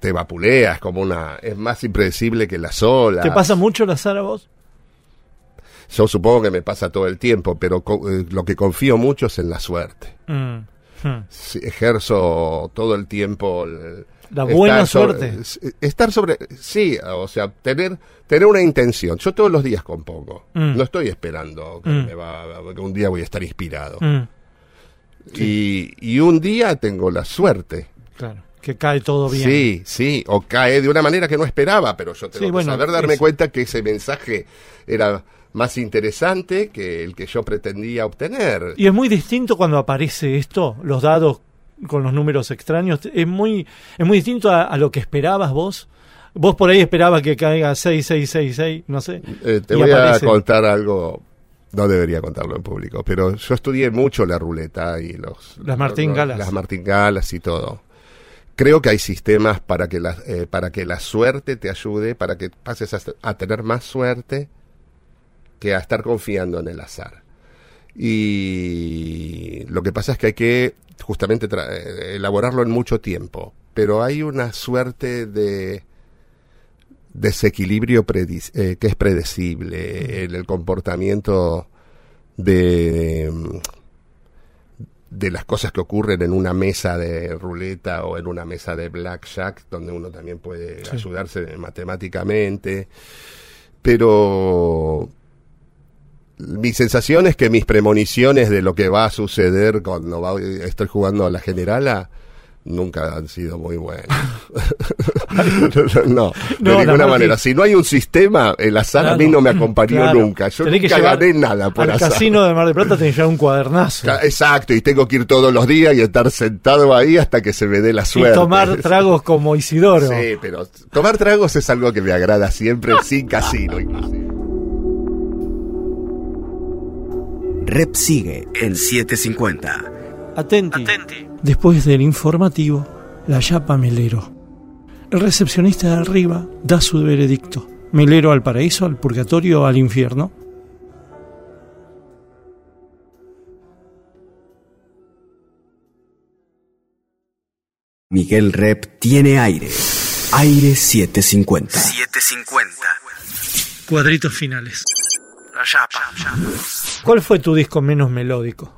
[SPEAKER 3] te vapulea, es como una, es más impredecible que la sola.
[SPEAKER 2] ¿Te pasa mucho la Sara vos?
[SPEAKER 3] Yo supongo que me pasa todo el tiempo, pero co- eh, lo que confío mucho es en la suerte.
[SPEAKER 2] Mm. Hmm.
[SPEAKER 3] Ejerzo todo el tiempo el-
[SPEAKER 2] La buena
[SPEAKER 3] sobre-
[SPEAKER 2] suerte.
[SPEAKER 3] estar sobre, sí, o sea, tener, tener una intención. Yo todos los días compongo.
[SPEAKER 2] Mm.
[SPEAKER 3] No estoy esperando que,
[SPEAKER 2] Mm.
[SPEAKER 3] me va- que un día voy a estar inspirado.
[SPEAKER 2] Mm,
[SPEAKER 3] Y, y un día tengo la suerte.
[SPEAKER 2] claro, que cae todo bien.
[SPEAKER 3] Sí, sí, o cae de una manera que no esperaba, pero yo tengo
[SPEAKER 2] Sí,
[SPEAKER 3] que
[SPEAKER 2] bueno,
[SPEAKER 3] saber darme
[SPEAKER 2] eso.
[SPEAKER 3] cuenta que ese mensaje era más interesante que el que yo pretendía obtener.
[SPEAKER 2] Y es muy distinto cuando aparece esto, los dados con los números extraños. Es muy, es muy distinto a, a lo que esperabas vos. Vos por ahí esperabas que caiga 6666, no sé.
[SPEAKER 3] Eh, te voy
[SPEAKER 2] aparece.
[SPEAKER 3] a contar algo, no debería contarlo en público, pero yo estudié mucho la ruleta y los...
[SPEAKER 2] Las martingalas.
[SPEAKER 3] Las martingalas y todo. Creo que hay sistemas para que la, eh, para que la suerte te ayude, para que pases a, a tener más suerte que a estar confiando en el azar. Y lo que pasa es que hay que justamente eh, elaborarlo en mucho tiempo, pero hay una suerte de desequilibrio eh, que es predecible en el comportamiento de, de las cosas que ocurren en una mesa de ruleta o en una mesa de blackjack, donde uno también puede
[SPEAKER 2] Sí.
[SPEAKER 3] ayudarse matemáticamente. Pero mi sensación es que mis premoniciones de lo que va a suceder cuando va- estoy jugando a la generala nunca han sido muy buenas. no, de
[SPEAKER 2] No, la
[SPEAKER 3] ninguna manera. Si no hay un sistema, el azar a mí no me acompañó
[SPEAKER 2] claro.
[SPEAKER 3] nunca. Yo
[SPEAKER 2] Tenés que
[SPEAKER 3] nunca
[SPEAKER 2] llevar
[SPEAKER 3] gané nada por
[SPEAKER 2] Al
[SPEAKER 3] azar.
[SPEAKER 2] casino de Mar del Plata tenés que un cuadernazo.
[SPEAKER 3] Exacto, y tengo que ir todos los días y estar sentado ahí hasta que se me dé la
[SPEAKER 2] Y
[SPEAKER 3] suerte.
[SPEAKER 2] tomar tragos como Isidoro.
[SPEAKER 3] Sí, pero tomar tragos es algo que me agrada siempre, sin casino inclusive.
[SPEAKER 1] Rep sigue en 750.
[SPEAKER 2] Atenti. Después del informativo, la yapa Melero. El recepcionista de arriba da su veredicto. Melero al paraíso, al purgatorio, al infierno.
[SPEAKER 1] Miguel Rep tiene aire. Aire 750.
[SPEAKER 5] 750.
[SPEAKER 2] Cuadritos finales. ¿Cuál fue tu disco menos melódico?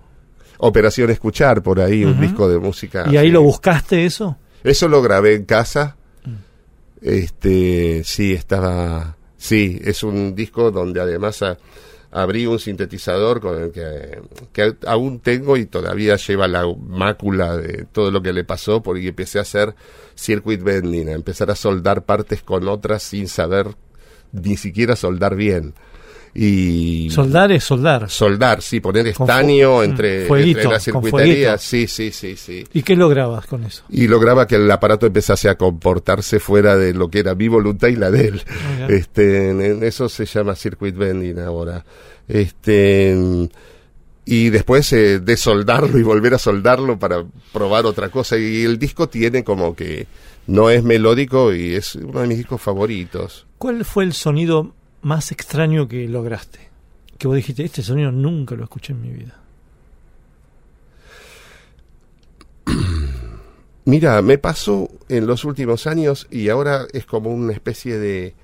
[SPEAKER 3] Operación Escuchar, por ahí, un disco de música.
[SPEAKER 2] ¿Y ahí lo buscaste eso?
[SPEAKER 3] Eso lo grabé en casa. Este, sí, estaba. Sí, es un disco donde además a- abrí un sintetizador con el que, que aún tengo y todavía lleva la mácula de todo lo que le pasó, porque empecé a hacer circuit bending, a empezar a soldar partes con otras sin saber ni siquiera soldar bien. Y
[SPEAKER 2] Soldar es soldar.
[SPEAKER 3] soldar, sí, poner estaño
[SPEAKER 2] mm,
[SPEAKER 3] entre,
[SPEAKER 2] fueguito,
[SPEAKER 3] entre la circuitería, sí, sí, sí, sí.
[SPEAKER 2] ¿Y qué lograbas con eso?
[SPEAKER 3] Y lograba que el aparato empezase a comportarse fuera de lo que era mi voluntad y la de él.
[SPEAKER 2] Mira.
[SPEAKER 3] Este, en- en eso se llama circuit bending ahora. Este, y después eh, desoldarlo y volver a soldarlo para probar otra cosa. Y el disco tiene como que no es melódico y es uno de mis discos favoritos.
[SPEAKER 2] ¿Cuál fue el sonido más extraño que lograste? Que vos dijiste, este sonido nunca lo escuché en mi vida.
[SPEAKER 3] Mira, me pasó en los últimos años y ahora es como una especie de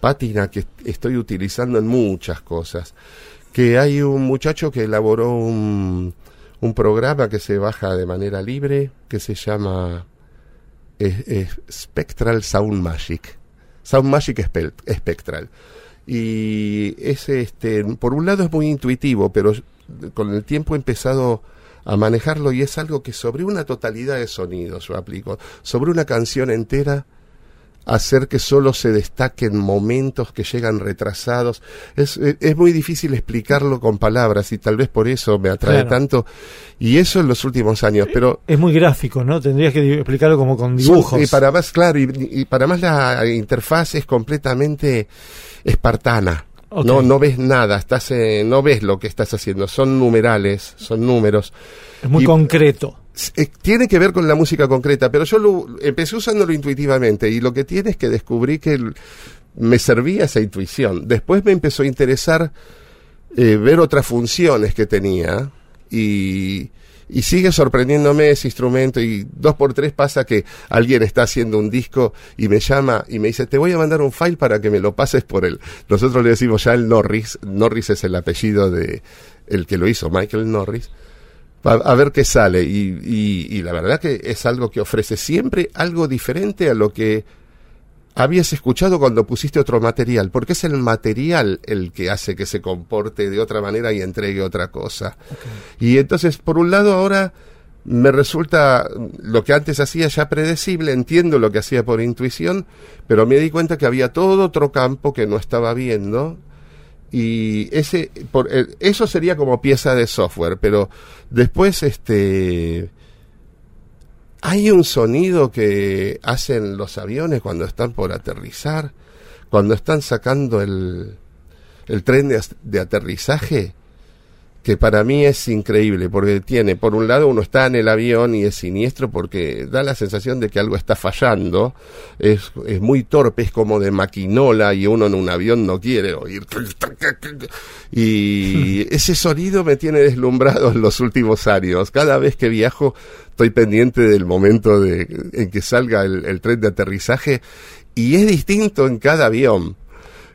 [SPEAKER 3] pátina que estoy utilizando en muchas cosas. Que hay un muchacho que elaboró un, un programa que se baja de manera libre que se llama eh, eh, Spectral Sound Magic. Sound Magic Spectral. Y es este, por un lado es muy intuitivo, pero con el tiempo he empezado a manejarlo y es algo que sobre una totalidad de sonidos yo aplico, sobre una canción entera hacer que solo se destaquen momentos que llegan retrasados. Es, es, es muy difícil explicarlo con palabras y tal vez por eso me atrae
[SPEAKER 2] Claro.
[SPEAKER 3] tanto. Y eso en los últimos años, pero
[SPEAKER 2] Es muy gráfico, ¿no? Tendrías que explicarlo como con dibujos.
[SPEAKER 3] y para más, claro, y, y para más la interfaz es completamente espartana. No, no ves nada, estás, eh, no ves lo que estás haciendo, son numerales, son números.
[SPEAKER 2] es muy
[SPEAKER 3] y-
[SPEAKER 2] concreto.
[SPEAKER 3] Eh, tiene que ver con la música concreta, pero yo lo, empecé usándolo intuitivamente y lo que tiene es que descubrí que me servía esa intuición. Después me empezó a interesar eh, ver otras funciones que tenía y, y sigue sorprendiéndome ese instrumento y dos por tres pasa que alguien está haciendo un disco y me llama y me dice te voy a mandar un file para que me lo pases por él. Nosotros le decimos ya el Norris, Norris es el apellido de el que lo hizo, Michael Norris a, a ver qué sale. Y, y- y la verdad que es algo que ofrece siempre algo diferente a lo que habías escuchado cuando pusiste otro material, porque es el material el que hace que se comporte de otra manera y entregue otra cosa. Y entonces, por un lado, ahora me resulta lo que antes hacía ya predecible, entiendo lo que hacía por intuición, pero me di cuenta que había todo otro campo que no estaba viendo y ese por, eh, eso sería como pieza de software, pero después este hay un sonido que hacen los aviones cuando están por aterrizar, cuando están sacando el, el tren de, de aterrizaje, que para mí es increíble, porque tiene, por un lado, uno está en el avión y es siniestro porque da la sensación de que algo está fallando, es, es muy torpe, es como de maquinola y uno en un avión no quiere oír. Y ese sonido me tiene deslumbrado en los últimos años. Cada vez que viajo estoy pendiente del momento de, en que salga el, el tren de aterrizaje y es distinto en cada avión.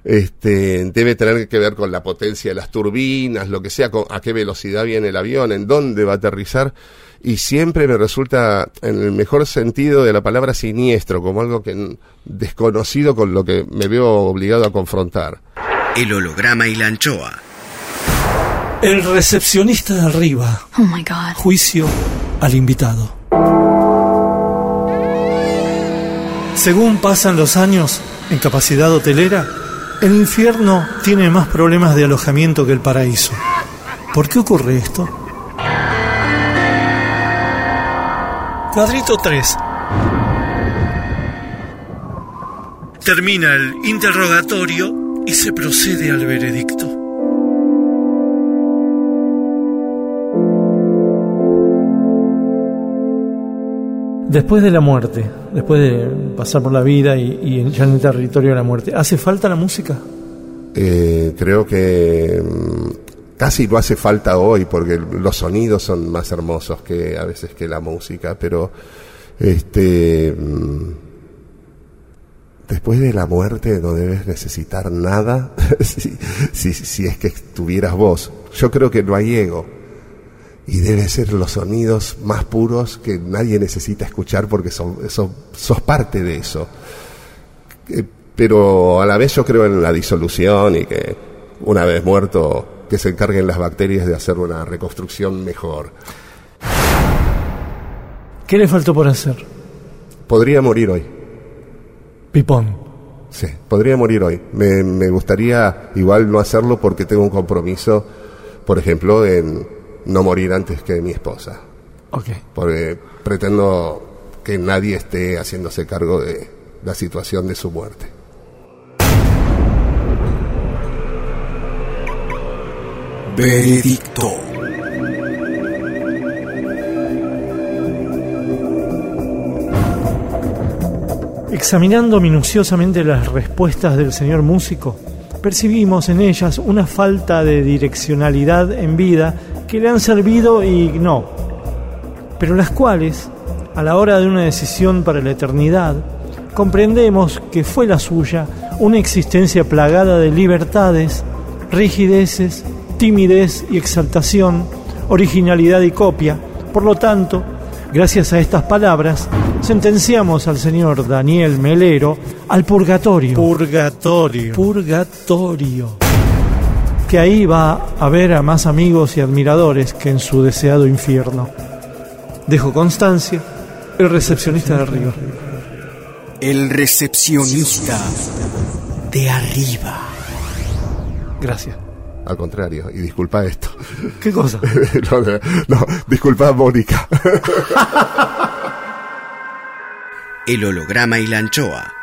[SPEAKER 3] Este, debe tener que ver con la potencia de las turbinas, lo que sea, con, a qué velocidad viene el avión, en dónde va a aterrizar. Y siempre me resulta, en el mejor sentido de la palabra, siniestro, como algo que desconocido con lo que me veo obligado a confrontar.
[SPEAKER 1] El holograma y la anchoa.
[SPEAKER 2] El recepcionista de arriba.
[SPEAKER 4] Oh my god.
[SPEAKER 2] Juicio al invitado. Según pasan los años en capacidad hotelera, el infierno tiene más problemas de alojamiento que el paraíso. ¿Por qué ocurre esto? Cuadrito 3. Termina el interrogatorio y se procede al veredicto. Después de la muerte, después de pasar por la vida y, ya en el territorio de la muerte, ¿hace falta la música?
[SPEAKER 3] Eh, creo que mm, casi no hace falta hoy porque los sonidos son más hermosos que a veces que la música, pero este mm, después de la muerte no debes necesitar nada si, si, si es que tuvieras voz. Yo creo que no hay ego y deben ser los sonidos más puros que nadie necesita escuchar porque son, son- sos parte de eso. Eh, pero a la vez yo creo en la disolución y que una vez muerto que se encarguen las bacterias de hacer una reconstrucción mejor.
[SPEAKER 2] ¿Qué le faltó por hacer?
[SPEAKER 3] Podría morir hoy,
[SPEAKER 2] Pipón.
[SPEAKER 3] sí, podría morir hoy. Me, me gustaría igual no hacerlo porque tengo un compromiso, por ejemplo, en no morir antes que mi esposa,
[SPEAKER 2] Ok.
[SPEAKER 3] porque pretendo que nadie esté haciéndose cargo de la situación de su muerte.
[SPEAKER 1] Veredicto.
[SPEAKER 2] Examinando minuciosamente las respuestas del señor músico, percibimos en ellas una falta de direccionalidad en vida que le han servido y no, pero las cuales, a la hora de una decisión para la eternidad, comprendemos que fue la suya una existencia plagada de libertades, rigideces, timidez y exaltación, originalidad y copia. Por lo tanto, gracias a estas palabras, sentenciamos al señor Daniel Melero al purgatorio. Purgatorio. Purgatorio. Que ahí va a ver a más amigos y admiradores que en su deseado infierno. Dejo constancia, el recepcionista de arriba.
[SPEAKER 1] El recepcionista de arriba.
[SPEAKER 2] Gracias.
[SPEAKER 3] Al contrario, y disculpa esto.
[SPEAKER 2] ¿Qué cosa?
[SPEAKER 3] no, no, no, disculpa, Mónica.
[SPEAKER 1] El holograma y la anchoa.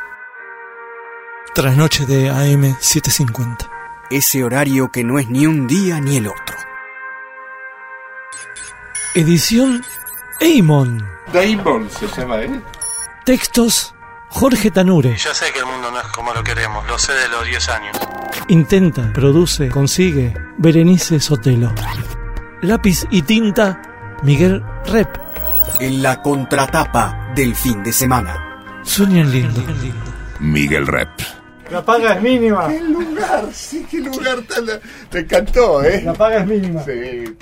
[SPEAKER 2] Trasnoche de AM 750.
[SPEAKER 1] Ese horario que no es ni un día ni el otro.
[SPEAKER 2] Edición Eamon.
[SPEAKER 3] Damon se llama él.
[SPEAKER 2] Textos Jorge Tanure.
[SPEAKER 6] Yo sé que el mundo no es como lo queremos, lo sé de los 10 años.
[SPEAKER 2] Intenta, produce, consigue Berenice Sotelo. Lápiz y tinta Miguel Rep.
[SPEAKER 1] En la contratapa del fin de semana.
[SPEAKER 2] Sueñan lindo.
[SPEAKER 7] Miguel Rep.
[SPEAKER 2] La paga es mínima.
[SPEAKER 3] ¡Qué lugar! Sí, qué lugar tan... Te encantó, ¿eh?
[SPEAKER 2] paga es mínima.
[SPEAKER 3] Sí.